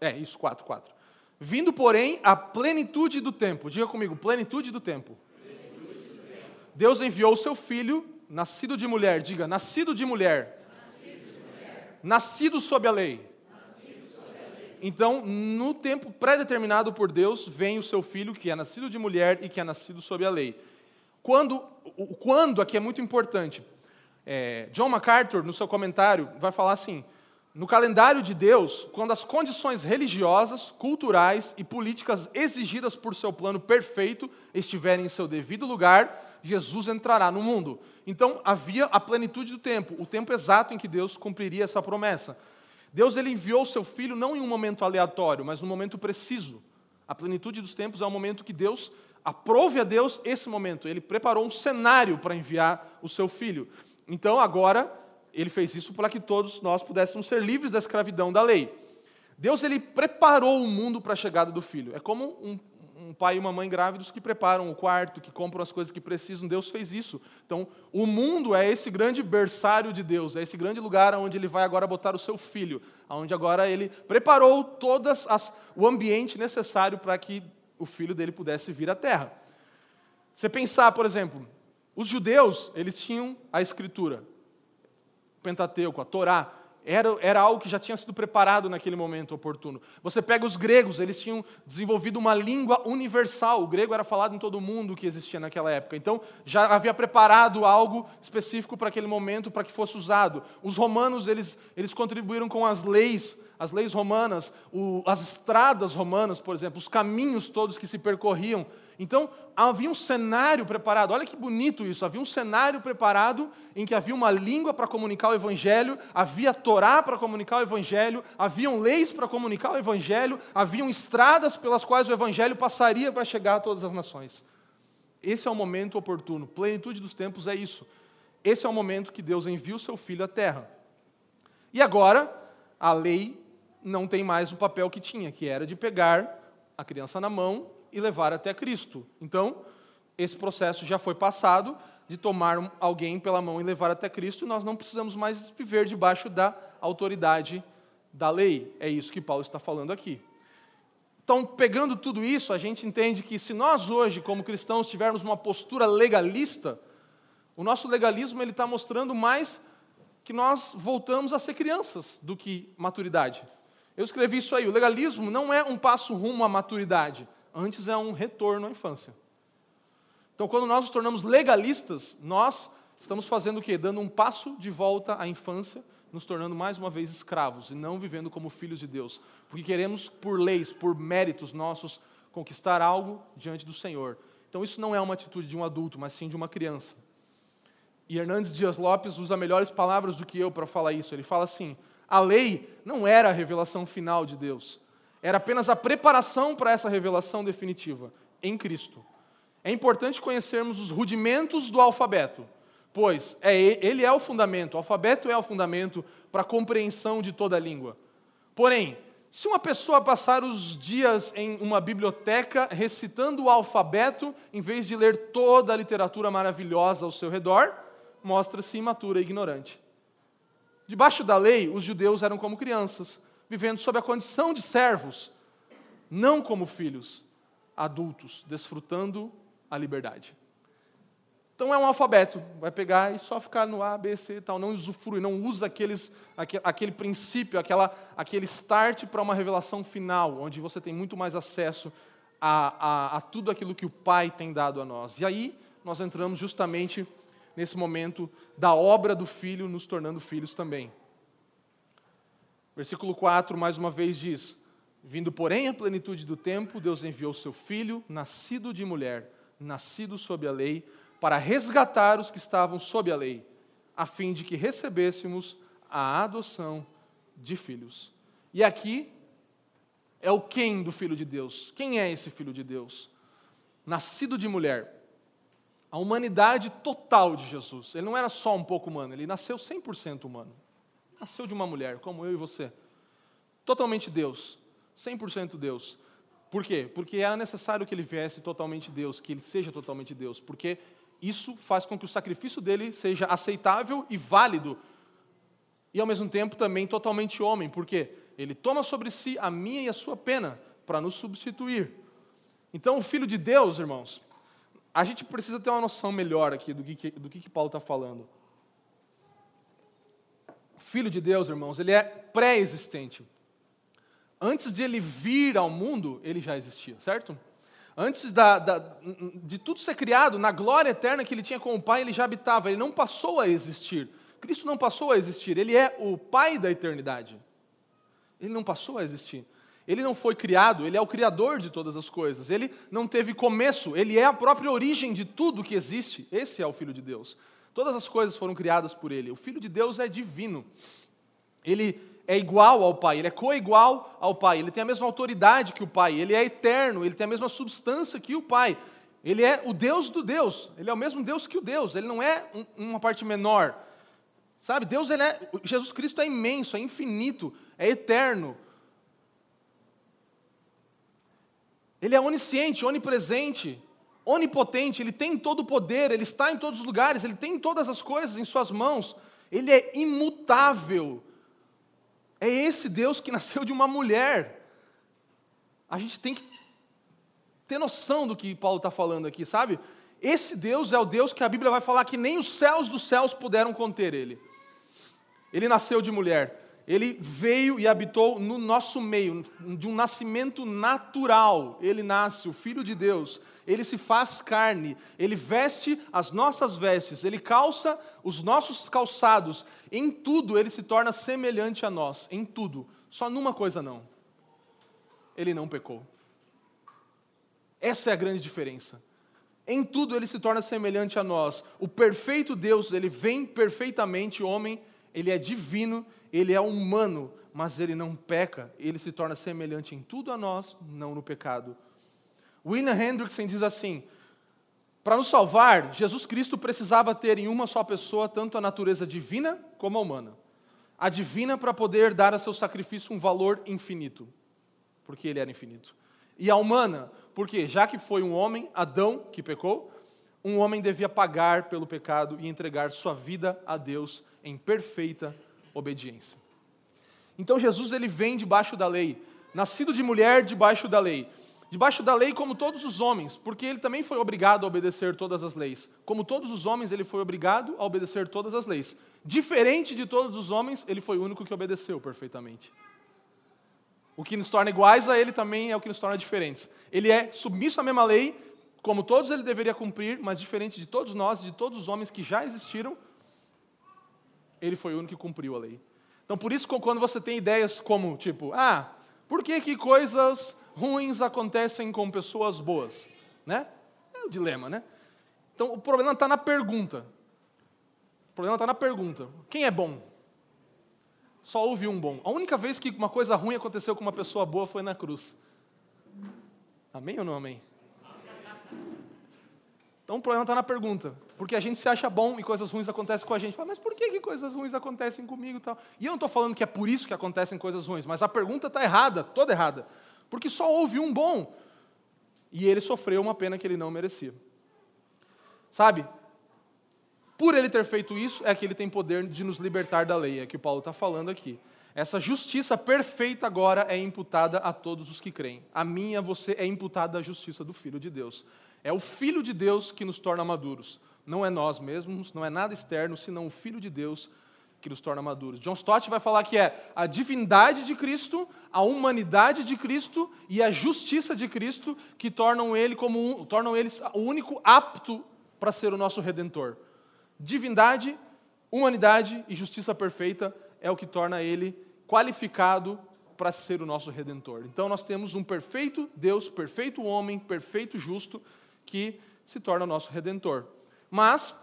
É, isso, 4, 4. Vindo, porém, a plenitude do tempo. Diga comigo, plenitude do tempo. Plenitude do tempo. Deus enviou o seu filho, nascido de mulher. Diga, nascido de mulher. Nascido, sob a lei então, no tempo pré-determinado por Deus, vem o seu filho, que é nascido de mulher e que é nascido sob a lei. Quando, o quando aqui é muito importante. É, John MacArthur, no seu comentário, vai falar assim: no calendário de Deus, quando as condições religiosas, culturais e políticas exigidas por seu plano perfeito estiverem em seu devido lugar, Jesus entrará no mundo. Então havia a plenitude do tempo, o tempo exato em que Deus cumpriria essa promessa. Deus ele enviou seu filho não em um momento aleatório, mas num momento preciso. A plenitude dos tempos é o momento que Deus aprove a Deus esse momento. Ele preparou um cenário para enviar o seu filho. Então, agora, ele fez isso para que todos nós pudéssemos ser livres da escravidão da lei. Deus ele preparou o mundo para a chegada do filho. É como um, um pai e uma mãe grávidos que preparam o quarto, que compram as coisas que precisam. Deus fez isso. Então, o mundo é esse grande berçário de Deus, é esse grande lugar onde ele vai agora botar o seu filho, onde agora ele preparou todas as, o ambiente necessário para que o filho dele pudesse vir à terra. Você pensar, por exemplo, os judeus, eles tinham a escritura, Pentateuco, a Torá, era, era algo que já tinha sido preparado naquele momento oportuno. Você pega os gregos, eles tinham desenvolvido uma língua universal. O grego era falado em todo mundo que existia naquela época. Então, já havia preparado algo específico para aquele momento, para que fosse usado. Os romanos, eles, eles contribuíram com as leis as leis romanas, o, as estradas romanas, por exemplo, os caminhos todos que se percorriam. Então, havia um cenário preparado. Olha que bonito isso. Havia um cenário preparado em que havia uma língua para comunicar o evangelho, havia Torá para comunicar o evangelho, haviam leis para comunicar o evangelho, haviam estradas pelas quais o evangelho passaria para chegar a todas as nações. Esse é o momento oportuno. Plenitude dos tempos é isso. Esse é o momento que Deus envia o seu filho à terra. E agora, a lei não tem mais o papel que tinha, que era de pegar a criança na mão e levar até Cristo. Então, esse processo já foi passado de tomar alguém pela mão e levar até Cristo, nós não precisamos mais viver debaixo da autoridade da lei. É isso que Paulo está falando aqui. Então, pegando tudo isso, a gente entende que se nós hoje, como cristãos, tivermos uma postura legalista, o nosso legalismo ele está mostrando mais que nós voltamos a ser crianças do que maturidade. Eu escrevi isso aí. O legalismo não é um passo rumo à maturidade, antes é um retorno à infância. Então, quando nós nos tornamos legalistas, nós estamos fazendo o quê? Dando um passo de volta à infância, nos tornando mais uma vez escravos e não vivendo como filhos de Deus, porque queremos, por leis, por méritos nossos, conquistar algo diante do Senhor. Então, isso não é uma atitude de um adulto, mas sim de uma criança. E Hernandes Dias Lopes usa melhores palavras do que eu para falar isso. Ele fala assim: a lei não era a revelação final de Deus, era apenas a preparação para essa revelação definitiva em Cristo. É importante conhecermos os rudimentos do alfabeto, pois é, ele é o fundamento, o alfabeto é o fundamento para a compreensão de toda a língua. Porém, se uma pessoa passar os dias em uma biblioteca recitando o alfabeto, em vez de ler toda a literatura maravilhosa ao seu redor, mostra-se imatura e ignorante. Debaixo da lei, os judeus eram como crianças, vivendo sob a condição de servos, não como filhos adultos, desfrutando a liberdade. Então é um alfabeto, vai pegar e só ficar no A, B, C e tal, não usufrui, não usa aqueles, aquele, aquele princípio, aquela, aquele start para uma revelação final, onde você tem muito mais acesso a, a, a tudo aquilo que o Pai tem dado a nós. E aí nós entramos justamente nesse momento da obra do Filho, nos tornando filhos também. Versículo 4, mais uma vez, diz: Vindo, porém, a plenitude do tempo, Deus enviou seu Filho, nascido de mulher, nascido sob a lei, para resgatar os que estavam sob a lei, a fim de que recebêssemos a adoção de filhos. E aqui é o quem do Filho de Deus. Quem é esse Filho de Deus? Nascido de mulher. A humanidade total de Jesus. Ele não era só um pouco humano, ele nasceu 100% humano. Nasceu de uma mulher, como eu e você. Totalmente Deus. 100% Deus. Por quê? Porque era necessário que ele viesse totalmente Deus, que ele seja totalmente Deus. Porque isso faz com que o sacrifício dele seja aceitável e válido, e ao mesmo tempo também totalmente homem, porque ele toma sobre si a minha e a sua pena para nos substituir. Então, o Filho de Deus, irmãos, a gente precisa ter uma noção melhor aqui do que, do que, que Paulo está falando. Filho de Deus, irmãos, ele é pré-existente. Antes de ele vir ao mundo, ele já existia, certo? Antes da, da, de tudo ser criado, na glória eterna que ele tinha com o Pai, ele já habitava, ele não passou a existir. Cristo não passou a existir, ele é o Pai da eternidade. Ele não passou a existir. Ele não foi criado, ele é o Criador de todas as coisas. Ele não teve começo, ele é a própria origem de tudo que existe. Esse é o Filho de Deus. Todas as coisas foram criadas por ele. O Filho de Deus é divino. Ele é igual ao Pai, ele é coigual ao Pai, ele tem a mesma autoridade que o Pai, ele é eterno, ele tem a mesma substância que o Pai. Ele é o Deus do Deus, ele é o mesmo Deus que o Deus, ele não é um, uma parte menor. Sabe, Deus ele é, Jesus Cristo é imenso, é infinito, é eterno. Ele é onisciente, onipresente, onipotente, ele tem todo o poder, ele está em todos os lugares, ele tem todas as coisas em suas mãos, ele é imutável. É esse Deus que nasceu de uma mulher. A gente tem que ter noção do que Paulo está falando aqui, sabe? Esse Deus é o Deus que a Bíblia vai falar que nem os céus dos céus puderam conter ele. Ele nasceu de mulher. Ele veio e habitou no nosso meio, de um nascimento natural. Ele nasce, o Filho de Deus. Ele se faz carne, ele veste as nossas vestes, ele calça os nossos calçados. Em tudo ele se torna semelhante a nós, em tudo. Só numa coisa não. Ele não pecou. Essa é a grande diferença. Em tudo ele se torna semelhante a nós. O perfeito Deus, ele vem perfeitamente homem, ele é divino, ele é humano, mas ele não peca, ele se torna semelhante em tudo a nós, não no pecado. William Hendrickson diz assim: para nos salvar, Jesus Cristo precisava ter em uma só pessoa tanto a natureza divina como a humana. A divina para poder dar a seu sacrifício um valor infinito, porque ele era infinito. E a humana, porque já que foi um homem, Adão, que pecou, um homem devia pagar pelo pecado e entregar sua vida a Deus em perfeita obediência. Então Jesus ele vem debaixo da lei, nascido de mulher debaixo da lei. Debaixo da lei como todos os homens, porque ele também foi obrigado a obedecer todas as leis. Como todos os homens, ele foi obrigado a obedecer todas as leis. Diferente de todos os homens, ele foi o único que obedeceu perfeitamente. O que nos torna iguais a ele também é o que nos torna diferentes. Ele é submisso à mesma lei, como todos ele deveria cumprir, mas diferente de todos nós, de todos os homens que já existiram, ele foi o único que cumpriu a lei. Então, por isso, quando você tem ideias como, tipo, ah, por que, que coisas ruins acontecem com pessoas boas? Né? É o dilema, né? Então, o problema está na pergunta. O problema está na pergunta. Quem é bom? Só houve um bom. A única vez que uma coisa ruim aconteceu com uma pessoa boa foi na cruz. Amém ou não amém? Então o problema está na pergunta. Porque a gente se acha bom e coisas ruins acontecem com a gente. Fala, mas por que, que coisas ruins acontecem comigo e tal? E eu não estou falando que é por isso que acontecem coisas ruins, mas a pergunta está errada, toda errada. Porque só houve um bom. E ele sofreu uma pena que ele não merecia. Sabe? Por ele ter feito isso, é que ele tem poder de nos libertar da lei, é que o Paulo está falando aqui. Essa justiça perfeita agora é imputada a todos os que creem. A mim e a você é imputada a justiça do Filho de Deus. É o Filho de Deus que nos torna maduros. Não é nós mesmos, não é nada externo, senão o Filho de Deus que nos torna maduros. John Stott vai falar que é a divindade de Cristo, a humanidade de Cristo e a justiça de Cristo que tornam ele como um, tornam eles o único apto para ser o nosso redentor. Divindade, humanidade e justiça perfeita é o que torna ele qualificado para ser o nosso redentor. Então nós temos um perfeito Deus, perfeito homem, perfeito justo que se torna nosso redentor. Mas,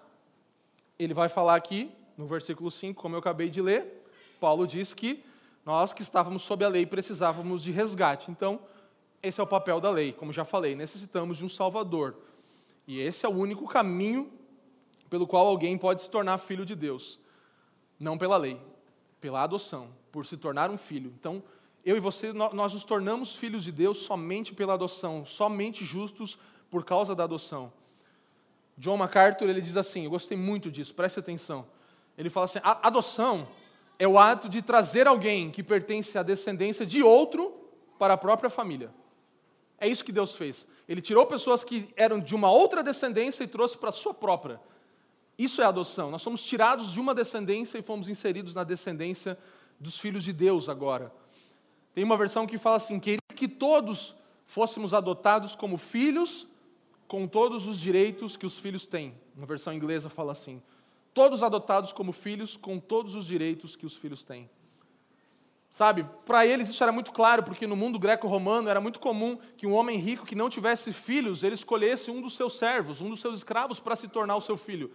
ele vai falar aqui, no versículo 5, como eu acabei de ler, Paulo diz que nós que estávamos sob a lei precisávamos de resgate. Então, esse é o papel da lei, como já falei, necessitamos de um Salvador. E esse é o único caminho pelo qual alguém pode se tornar filho de Deus. Não pela lei, pela adoção, por se tornar um filho. Então, eu e você, nós nos tornamos filhos de Deus somente pela adoção, somente justos por causa da adoção. John MacArthur ele diz assim, eu gostei muito disso, preste atenção. Ele fala assim: a adoção é o ato de trazer alguém que pertence à descendência de outro para a própria família. É isso que Deus fez. Ele tirou pessoas que eram de uma outra descendência e trouxe para a sua própria. Isso é adoção. Nós somos tirados de uma descendência e fomos inseridos na descendência dos filhos de Deus agora. Tem uma versão que fala assim: queria que todos fôssemos adotados como filhos com todos os direitos que os filhos têm. Uma versão inglesa fala assim: todos adotados como filhos com todos os direitos que os filhos têm. Sabe, para eles isso era muito claro, porque no mundo greco-romano era muito comum que um homem rico que não tivesse filhos, ele escolhesse um dos seus servos, um dos seus escravos para se tornar o seu filho.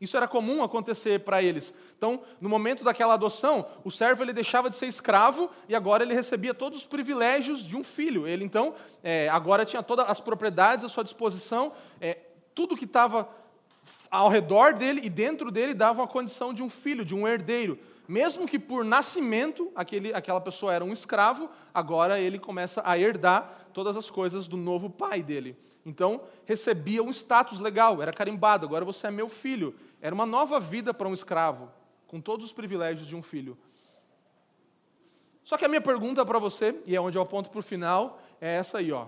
Isso era comum acontecer para eles. Então, no momento daquela adoção, o servo ele deixava de ser escravo e agora ele recebia todos os privilégios de um filho. Ele então é, agora tinha todas as propriedades à sua disposição, é, tudo que estava ao redor dele e dentro dele dava a condição de um filho, de um herdeiro. Mesmo que por nascimento aquele, aquela pessoa era um escravo, agora ele começa a herdar todas as coisas do novo pai dele. Então, recebia um status legal, era carimbado, agora você é meu filho. Era uma nova vida para um escravo, com todos os privilégios de um filho. Só que a minha pergunta para você, e é onde eu aponto para o final, é essa aí, ó.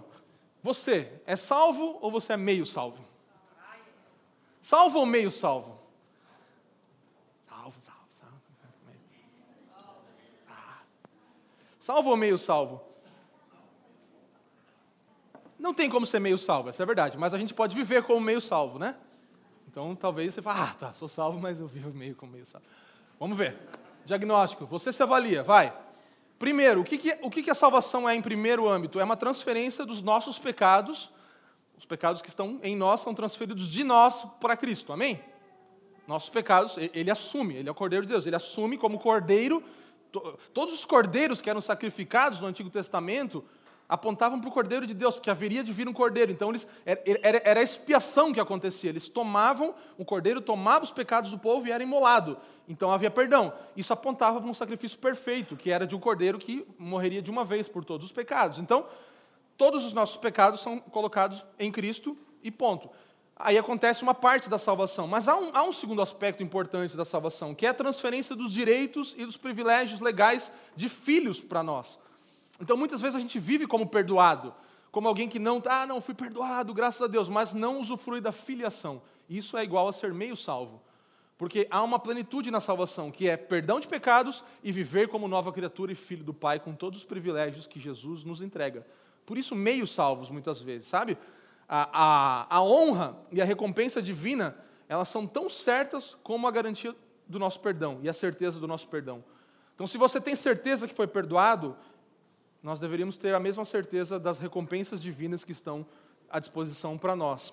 Você é salvo ou você é meio salvo? Salvo ou meio salvo? Salvo, salvo, salvo. Ah. Salvo ou meio salvo? Não tem como ser meio salvo, essa é a verdade, mas a gente pode viver como meio salvo, né? Então talvez você fale, ah, tá, sou salvo, mas eu vivo meio como meio salvo. Vamos ver. Diagnóstico, você se avalia, vai. Primeiro, o que, que, o que, que a salvação é em primeiro âmbito? É uma transferência dos nossos pecados, os pecados que estão em nós são transferidos de nós para Cristo, amém? Nossos pecados, ele assume, ele é o Cordeiro de Deus, ele assume como Cordeiro. Todos os cordeiros que eram sacrificados no Antigo Testamento apontavam para o Cordeiro de Deus, porque haveria de vir um Cordeiro. Então, eles, era, era a expiação que acontecia. Eles tomavam, o Cordeiro tomava os pecados do povo e era imolado. Então havia perdão. Isso apontava para um sacrifício perfeito, que era de um Cordeiro que morreria de uma vez por todos os pecados. Então, todos os nossos pecados são colocados em Cristo e ponto. Aí acontece uma parte da salvação. Mas há um, há um segundo aspecto importante da salvação, que é a transferência dos direitos e dos privilégios legais de filhos para nós. Então, muitas vezes a gente vive como perdoado, como alguém que não, ah, não, fui perdoado, graças a Deus, mas não usufrui da filiação. Isso é igual a ser meio salvo. Porque há uma plenitude na salvação, que é perdão de pecados e viver como nova criatura e filho do Pai, com todos os privilégios que Jesus nos entrega. Por isso, meio salvos, muitas vezes, sabe? A, a, a honra e a recompensa divina, elas são tão certas como a garantia do nosso perdão e a certeza do nosso perdão. Então, se você tem certeza que foi perdoado, nós deveríamos ter a mesma certeza das recompensas divinas que estão à disposição para nós.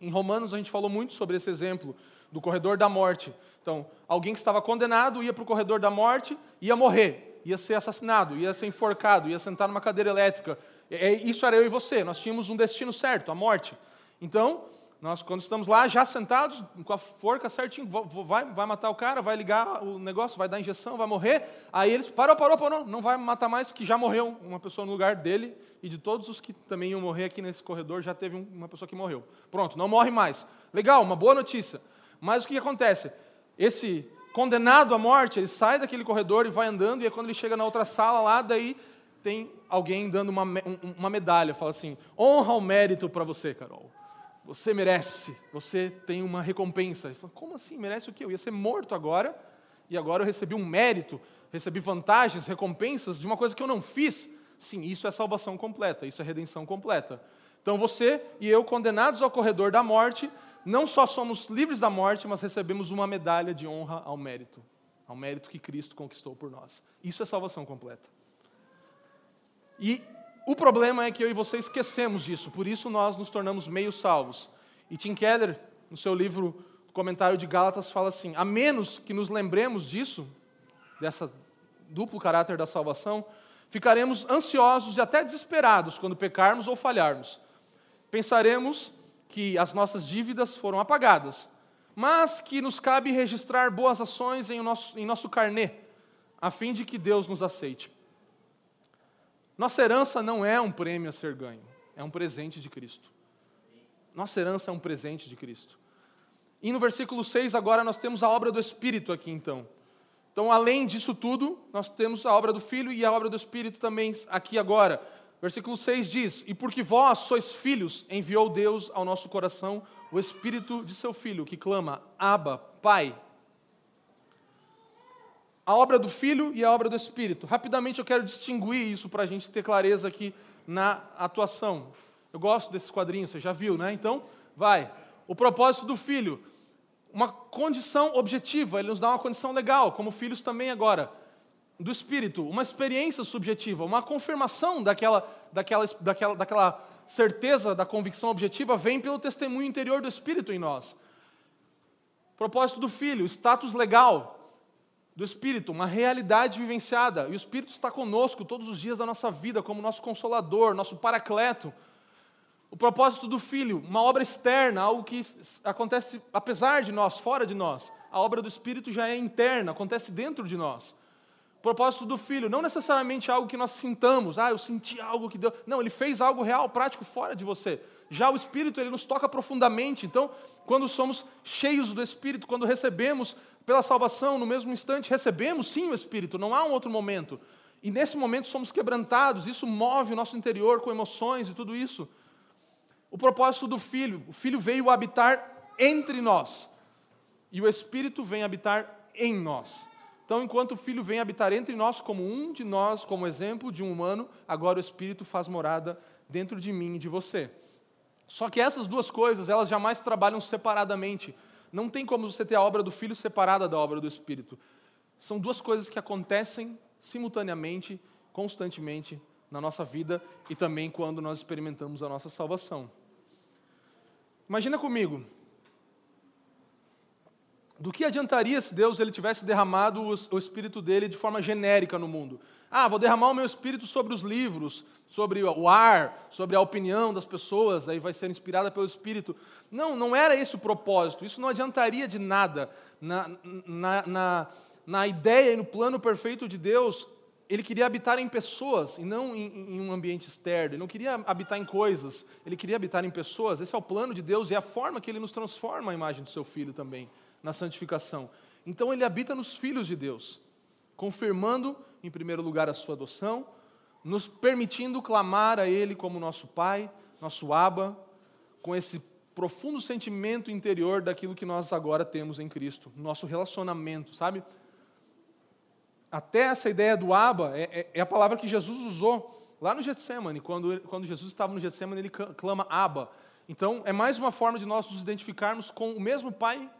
Em Romanos, a gente falou muito sobre esse exemplo do corredor da morte. Então, alguém que estava condenado ia para o corredor da morte, ia morrer, ia ser assassinado, ia ser enforcado, ia sentar numa cadeira elétrica. É, isso era eu e você, nós tínhamos um destino certo, a morte. Então, Nós, quando estamos lá, já sentados, com a forca certinho, vai, vai matar o cara, vai ligar o negócio, vai dar injeção, vai morrer. Aí eles, parou, parou, parou, não vai matar mais, que já morreu uma pessoa no lugar dele, e de todos os que também iam morrer aqui nesse corredor, já teve uma pessoa que morreu. Pronto, não morre mais. Legal, uma boa notícia. Mas o que acontece? Esse condenado à morte, ele sai daquele corredor e vai andando, e quando ele chega na outra sala lá, daí tem alguém dando uma, uma medalha, fala assim: honra o mérito para você, Carol. Você merece, você tem uma recompensa. Ele fala, como assim? Merece o quê? Eu ia ser morto agora, e agora eu recebi um mérito, recebi vantagens, recompensas de uma coisa que eu não fiz. Sim, isso é salvação completa, isso é redenção completa. Então você e eu, condenados ao corredor da morte, não só somos livres da morte, mas recebemos uma medalha de honra ao mérito, ao mérito que Cristo conquistou por nós. Isso é salvação completa. E o problema é que eu e você esquecemos disso, por isso nós nos tornamos meio salvos. E Tim Keller, no seu livro Comentário de Gálatas, fala assim: a menos que nos lembremos disso, dessa duplo caráter da salvação, ficaremos ansiosos e até desesperados quando pecarmos ou falharmos. Pensaremos que as nossas dívidas foram apagadas, mas que nos cabe registrar boas ações em nosso, em nosso carnê, a fim de que Deus nos aceite. Nossa herança não é um prêmio a ser ganho, é um presente de Cristo. Nossa herança é um presente de Cristo. E no versículo 6, agora nós temos a obra do Espírito aqui, então. Então, além disso tudo, nós temos a obra do Filho e a obra do Espírito também aqui agora. Versículo 6 diz: E porque vós sois filhos, enviou Deus ao nosso coração o Espírito de seu Filho, que clama: Abba, Pai a obra do Filho e a obra do Espírito. Rapidamente eu quero distinguir isso para a gente ter clareza aqui na atuação. Eu gosto desses quadrinhos, você já viu, né? Então, vai. O propósito do Filho, uma condição objetiva, ele nos dá uma condição legal, como filhos também agora. Do Espírito, uma experiência subjetiva, uma confirmação daquela, daquela, daquela, daquela certeza, da convicção objetiva, vem pelo testemunho interior do Espírito em nós. Propósito do Filho, status legal, do Espírito, uma realidade vivenciada. E o Espírito está conosco todos os dias da nossa vida, como nosso consolador, nosso paracleto. O propósito do Filho, uma obra externa, algo que acontece apesar de nós, fora de nós. A obra do Espírito já é interna, acontece dentro de nós. Propósito do Filho, não necessariamente algo que nós sintamos, ah, eu senti algo que deu. Não, ele fez algo real, prático, fora de você. Já o Espírito, ele nos toca profundamente. Então, quando somos cheios do Espírito, quando recebemos pela salvação, no mesmo instante, recebemos sim o Espírito, não há um outro momento. E nesse momento somos quebrantados, isso move o nosso interior com emoções e tudo isso. O propósito do Filho, o Filho veio habitar entre nós, e o Espírito vem habitar em nós. Então, enquanto o Filho vem habitar entre nós, como um de nós, como exemplo de um humano, agora o Espírito faz morada dentro de mim e de você. Só que essas duas coisas, elas jamais trabalham separadamente. Não tem como você ter a obra do Filho separada da obra do Espírito. São duas coisas que acontecem simultaneamente, constantemente na nossa vida e também quando nós experimentamos a nossa salvação. Imagina comigo, do que adiantaria se Deus ele tivesse derramado o Espírito dele de forma genérica no mundo? Ah, vou derramar o meu Espírito sobre os livros, sobre o ar, sobre a opinião das pessoas, aí vai ser inspirada pelo Espírito. Não, não era esse o propósito. Isso não adiantaria de nada. Na, na, na, na ideia e no plano perfeito de Deus, ele queria habitar em pessoas e não em, em, um ambiente externo. Ele não queria habitar em coisas, ele queria habitar em pessoas. Esse é o plano de Deus e é a forma que ele nos transforma a imagem do seu filho também na santificação. Então ele habita nos filhos de Deus, confirmando, em primeiro lugar, a sua adoção, nos permitindo clamar a Ele como nosso Pai, nosso Abba, com esse profundo sentimento interior daquilo que nós agora temos em Cristo, nosso relacionamento, sabe? Até essa ideia do Abba é, é, é a palavra que Jesus usou lá no Getsemane, quando, quando Jesus estava no Getsemane, ele clama Abba. Então, é mais uma forma de nós nos identificarmos com o mesmo Pai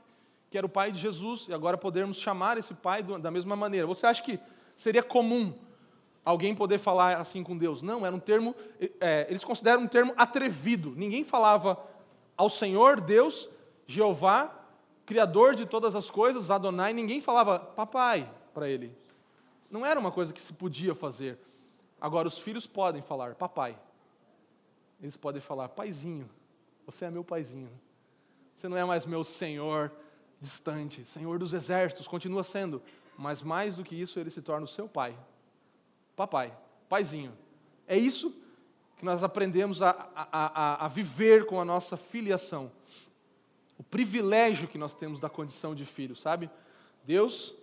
que era o pai de Jesus, e agora podermos chamar esse pai da mesma maneira. Você acha que seria comum alguém poder falar assim com Deus? Não, era um termo, é, eles consideram um termo atrevido. Ninguém falava ao Senhor, Deus, Jeová, Criador de todas as coisas, Adonai, ninguém falava papai para ele. Não era uma coisa que se podia fazer. Agora, os filhos podem falar papai. Eles podem falar paizinho, você é meu paizinho. Você não é mais meu Senhor distante, Senhor dos exércitos, continua sendo, mas mais do que isso, ele se torna o seu pai. Papai, paizinho. É isso que nós aprendemos a, a, a, a viver com a nossa filiação. O privilégio que nós temos da condição de filho, sabe? Deus,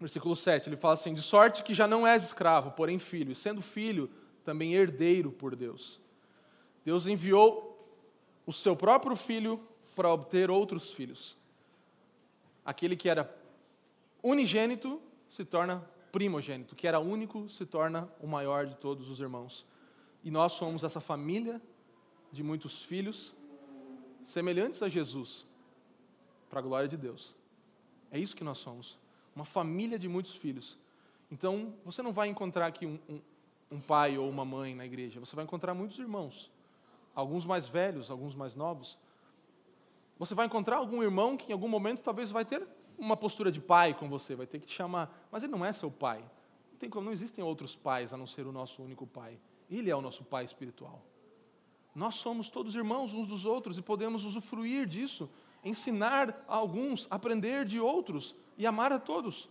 versículo 7, ele fala assim: De sorte que já não és escravo, porém filho, e sendo filho, também herdeiro por Deus. Deus enviou o seu próprio filho para obter outros filhos. Aquele que era unigênito se torna primogênito, que era único se torna o maior de todos os irmãos. E nós somos essa família de muitos filhos, semelhantes a Jesus, para a glória de Deus. É isso que nós somos, uma família de muitos filhos. Então, você não vai encontrar aqui um, um, um pai ou uma mãe na igreja, você vai encontrar muitos irmãos alguns mais velhos, alguns mais novos. Você vai encontrar algum irmão que em algum momento talvez vai ter uma postura de pai com você, vai ter que te chamar, mas ele não é seu pai. Não, tem como, não existem outros pais a não ser o nosso único pai. Ele é o nosso pai espiritual. Nós somos todos irmãos uns dos outros e podemos usufruir disso, ensinar a alguns, aprender de outros e amar a todos.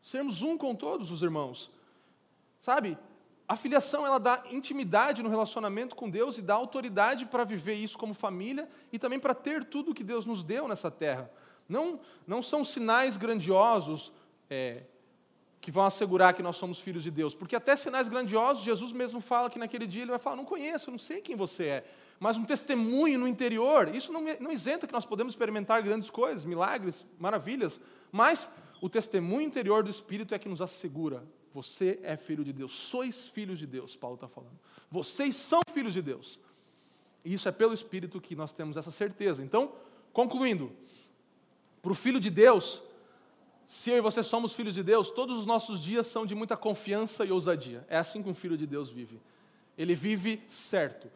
Sermos um com todos os irmãos. Sabe? A filiação ela dá intimidade no relacionamento com Deus e dá autoridade para viver isso como família e também para ter tudo que Deus nos deu nessa terra. Não, não são sinais grandiosos é, que vão assegurar que nós somos filhos de Deus, porque até sinais grandiosos, Jesus mesmo fala que naquele dia ele vai falar: Não conheço, não sei quem você é. Mas um testemunho no interior, isso não, não isenta que nós podemos experimentar grandes coisas, milagres, maravilhas, mas o testemunho interior do Espírito é que nos assegura você é filho de Deus, sois filhos de Deus, Paulo está falando. Vocês são filhos de Deus. E isso é pelo Espírito que nós temos essa certeza. Então, concluindo, para o filho de Deus, se eu e você somos filhos de Deus, todos os nossos dias são de muita confiança e ousadia. É assim que um filho de Deus vive. Ele vive certo,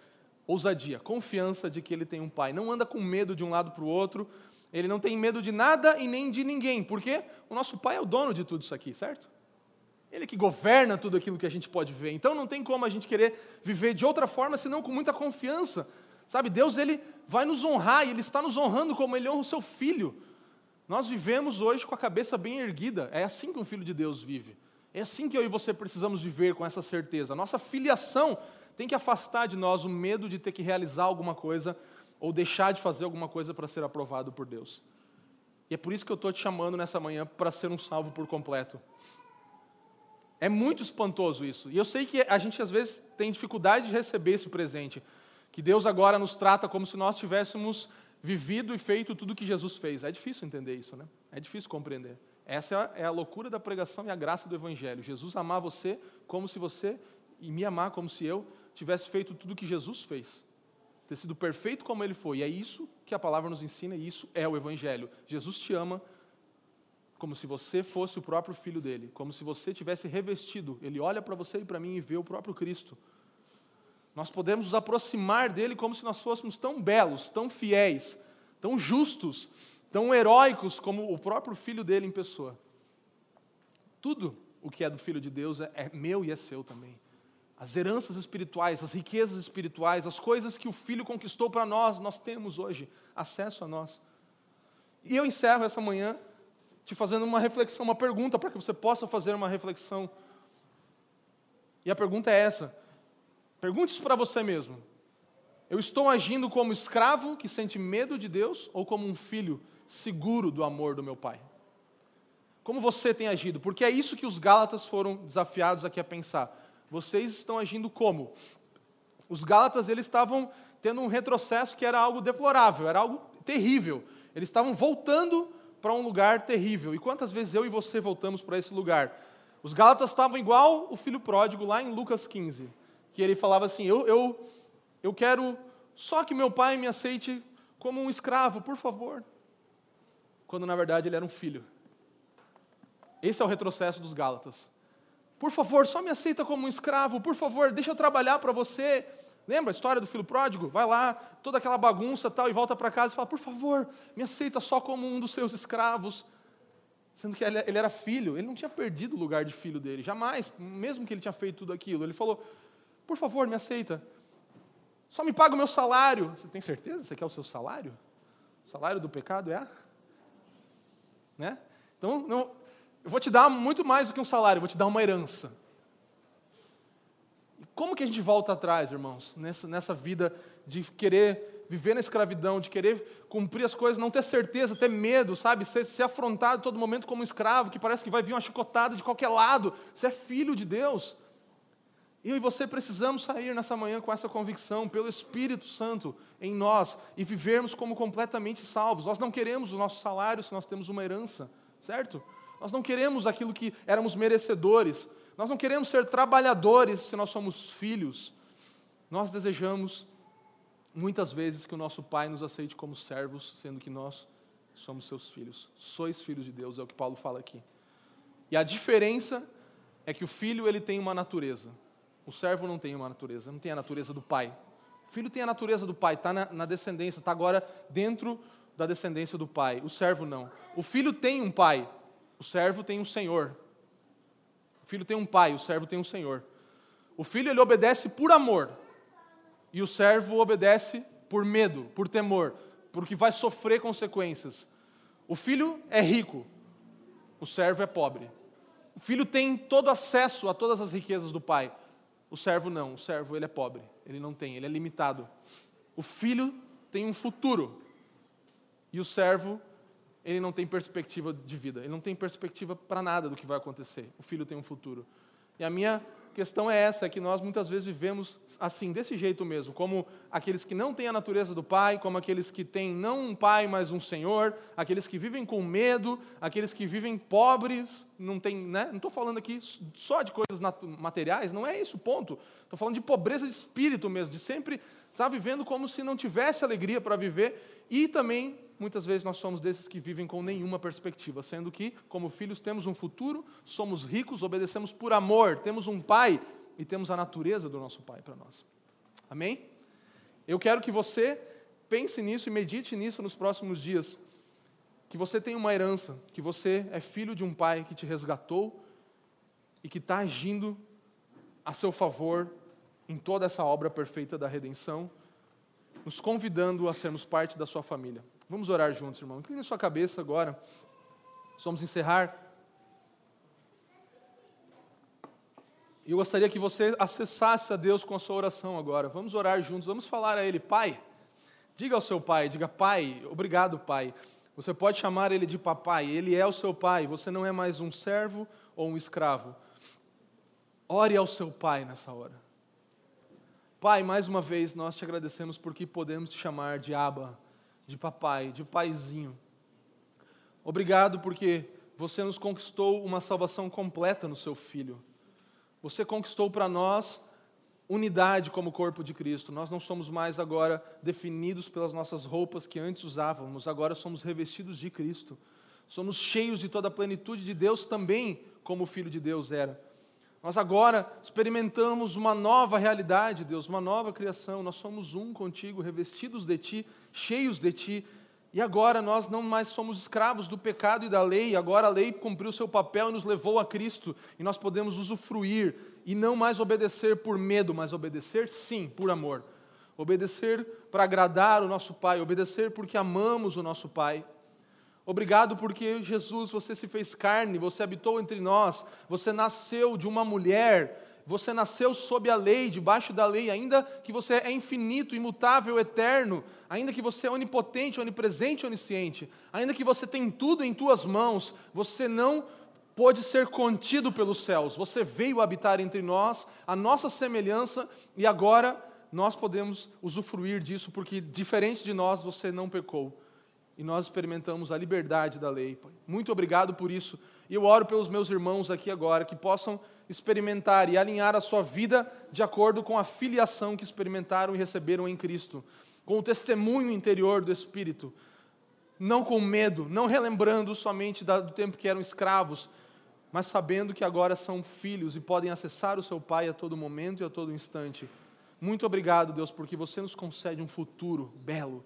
ousadia, confiança de que ele tem um pai. Não anda com medo de um lado para o outro. Ele não tem medo de nada e nem de ninguém, porque o nosso pai é o dono de tudo isso aqui, certo? Ele que governa tudo aquilo que a gente pode ver. Então não tem como a gente querer viver de outra forma senão com muita confiança. Sabe, Deus ele vai nos honrar e ele está nos honrando como ele honra o seu filho. Nós vivemos hoje com a cabeça bem erguida. É assim que um filho de Deus vive. É assim que eu e você precisamos viver com essa certeza. Nossa filiação tem que afastar de nós o medo de ter que realizar alguma coisa ou deixar de fazer alguma coisa para ser aprovado por Deus. E é por isso que eu estou te chamando nessa manhã para ser um salvo por completo. É muito espantoso isso. E eu sei que a gente às vezes tem dificuldade de receber esse presente. Que Deus agora nos trata como se nós tivéssemos vivido e feito tudo que Jesus fez. É difícil entender isso, né? É difícil compreender. Essa é a loucura da pregação e a graça do Evangelho. Jesus amar você como se você, e me amar como se eu, tivesse feito tudo que Jesus fez. Ter sido perfeito como ele foi. E é isso que a palavra nos ensina, e isso é o Evangelho. Jesus te ama como se você fosse o próprio filho dele, como se você tivesse revestido. Ele olha para você e para mim e vê o próprio Cristo. Nós podemos nos aproximar dele como se nós fôssemos tão belos, tão fiéis, tão justos, tão heróicos como o próprio filho dele em pessoa. Tudo o que é do filho de Deus é, é meu e é seu também. As heranças espirituais, as riquezas espirituais, as coisas que o filho conquistou para nós, nós temos hoje acesso a nós. E eu encerro essa manhã te fazendo uma reflexão, uma pergunta, para que você possa fazer uma reflexão. E a pergunta é essa: pergunte isso para você mesmo. Eu estou agindo como escravo que sente medo de Deus ou como um filho seguro do amor do meu pai? Como você tem agido? Porque é isso que os Gálatas foram desafiados aqui a pensar. Vocês estão agindo como? Os Gálatas eles estavam tendo um retrocesso que era algo deplorável, era algo terrível. Eles estavam voltando para um lugar terrível. E quantas vezes eu e você voltamos para esse lugar? Os Gálatas estavam igual o filho pródigo lá em Lucas 15, que ele falava assim: eu, eu, eu quero só que meu pai me aceite como um escravo, por favor. Quando na verdade ele era um filho. Esse é o retrocesso dos Gálatas. Por favor, só me aceita como um escravo, por favor, deixa eu trabalhar para você. Lembra a história do filho pródigo? Vai lá, toda aquela bagunça tal, e volta para casa e fala: Por favor, me aceita só como um dos seus escravos. Sendo que ele era filho, ele não tinha perdido o lugar de filho dele, jamais, mesmo que ele tinha feito tudo aquilo. Ele falou: Por favor, me aceita. Só me paga o meu salário. Você tem certeza? Você quer o seu salário? O salário do pecado é? Né? Então, não, eu vou te dar muito mais do que um salário, eu vou te dar uma herança. Como que a gente volta atrás, irmãos, nessa, nessa vida de querer viver na escravidão, de querer cumprir as coisas, não ter certeza, ter medo, sabe? Ser, ser afrontado todo momento como um escravo, que parece que vai vir uma chicotada de qualquer lado. Você é filho de Deus. Eu e você precisamos sair nessa manhã com essa convicção, pelo Espírito Santo em nós, e vivermos como completamente salvos. Nós não queremos o nosso salário se nós temos uma herança, certo? Nós não queremos aquilo que éramos merecedores. Nós não queremos ser trabalhadores se nós somos filhos. Nós desejamos muitas vezes que o nosso Pai nos aceite como servos, sendo que nós somos seus filhos. Sois filhos de Deus, é o que Paulo fala aqui. E a diferença é que o filho ele tem uma natureza. O servo não tem uma natureza, não tem a natureza do pai. O filho tem a natureza do pai, está na, na descendência, está agora dentro da descendência do pai. O servo não. O filho tem um pai, o servo tem um senhor. O filho tem um pai, o servo tem um senhor. O filho ele obedece por amor, e o servo obedece por medo, por temor, porque vai sofrer consequências. O filho é rico, o servo é pobre. O filho tem todo acesso a todas as riquezas do pai. O servo não, o servo ele é pobre, ele não tem, ele é limitado. O filho tem um futuro e o servo ele não tem perspectiva de vida, ele não tem perspectiva para nada do que vai acontecer. O filho tem um futuro. E a minha questão é essa, é que nós muitas vezes vivemos assim, desse jeito mesmo, como aqueles que não têm a natureza do pai, como aqueles que têm não um pai, mas um senhor, aqueles que vivem com medo, aqueles que vivem pobres, não tem, né? Não estou falando aqui só de coisas materiais, não é isso, ponto. Estou falando de pobreza de espírito mesmo, de sempre estar vivendo como se não tivesse alegria para viver e também muitas vezes nós somos desses que vivem com nenhuma perspectiva, sendo que, como filhos, temos um futuro, somos ricos, obedecemos por amor, temos um pai e temos a natureza do nosso pai para nós. Amém? Eu quero que você pense nisso e medite nisso nos próximos dias. Que você tem uma herança, que você é filho de um pai que te resgatou e que está agindo a seu favor em toda essa obra perfeita da redenção, nos convidando a sermos parte da sua família. Vamos orar juntos, irmão. Incline sua cabeça agora. Vamos encerrar. Eu gostaria que você acessasse a Deus com a sua oração agora. Vamos orar juntos, vamos falar a Ele, Pai. Diga ao seu pai, diga, Pai, obrigado, Pai. Você pode chamar ele de papai, ele é o seu pai, você não é mais um servo ou um escravo. Ore ao seu pai nessa hora. Pai, mais uma vez nós te agradecemos porque podemos te chamar de Abba, de papai, de paizinho. Obrigado porque você nos conquistou uma salvação completa no seu filho. Você conquistou para nós unidade como corpo de Cristo. Nós não somos mais agora definidos pelas nossas roupas que antes usávamos, agora somos revestidos de Cristo. Somos cheios de toda a plenitude de Deus também, como o filho de Deus era. Nós agora experimentamos uma nova realidade, Deus, uma nova criação. Nós somos um contigo, revestidos de Ti, cheios de Ti. E agora nós não mais somos escravos do pecado e da lei, agora a lei cumpriu seu papel e nos levou a Cristo, e nós podemos usufruir e não mais obedecer por medo, mas obedecer sim, por amor. Obedecer para agradar o nosso Pai, obedecer porque amamos o nosso Pai. Obrigado porque Jesus, você se fez carne, você habitou entre nós, você nasceu de uma mulher, você nasceu sob a lei, debaixo da lei, ainda que você é infinito, imutável, eterno, ainda que você é onipotente, onipresente, onisciente, ainda que você tem tudo em tuas mãos, você não pode ser contido pelos céus. Você veio habitar entre nós, a nossa semelhança, e agora nós podemos usufruir disso, porque diferente de nós, você não pecou e nós experimentamos a liberdade da lei. Pai. Muito obrigado por isso. E eu oro pelos meus irmãos aqui agora, que possam experimentar e alinhar a sua vida de acordo com a filiação que experimentaram e receberam em Cristo, com o testemunho interior do Espírito, não com medo, não relembrando somente do tempo que eram escravos, mas sabendo que agora são filhos e podem acessar o seu Pai a todo momento e a todo instante. Muito obrigado, Deus, porque você nos concede um futuro belo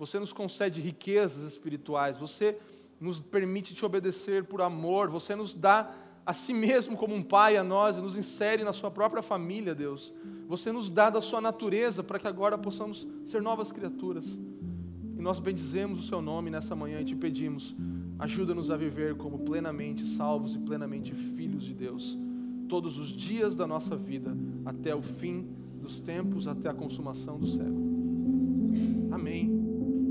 você nos concede riquezas espirituais, você nos permite te obedecer por amor, você nos dá a si mesmo como um pai a nós e nos insere na sua própria família, Deus. você nos dá da sua natureza para que agora possamos ser novas criaturas. E nós bendizemos o seu nome nessa manhã e te pedimos, ajuda-nos a viver como plenamente salvos e plenamente filhos de Deus, todos os dias da nossa vida, até o fim dos tempos, até a consumação do século. Amém.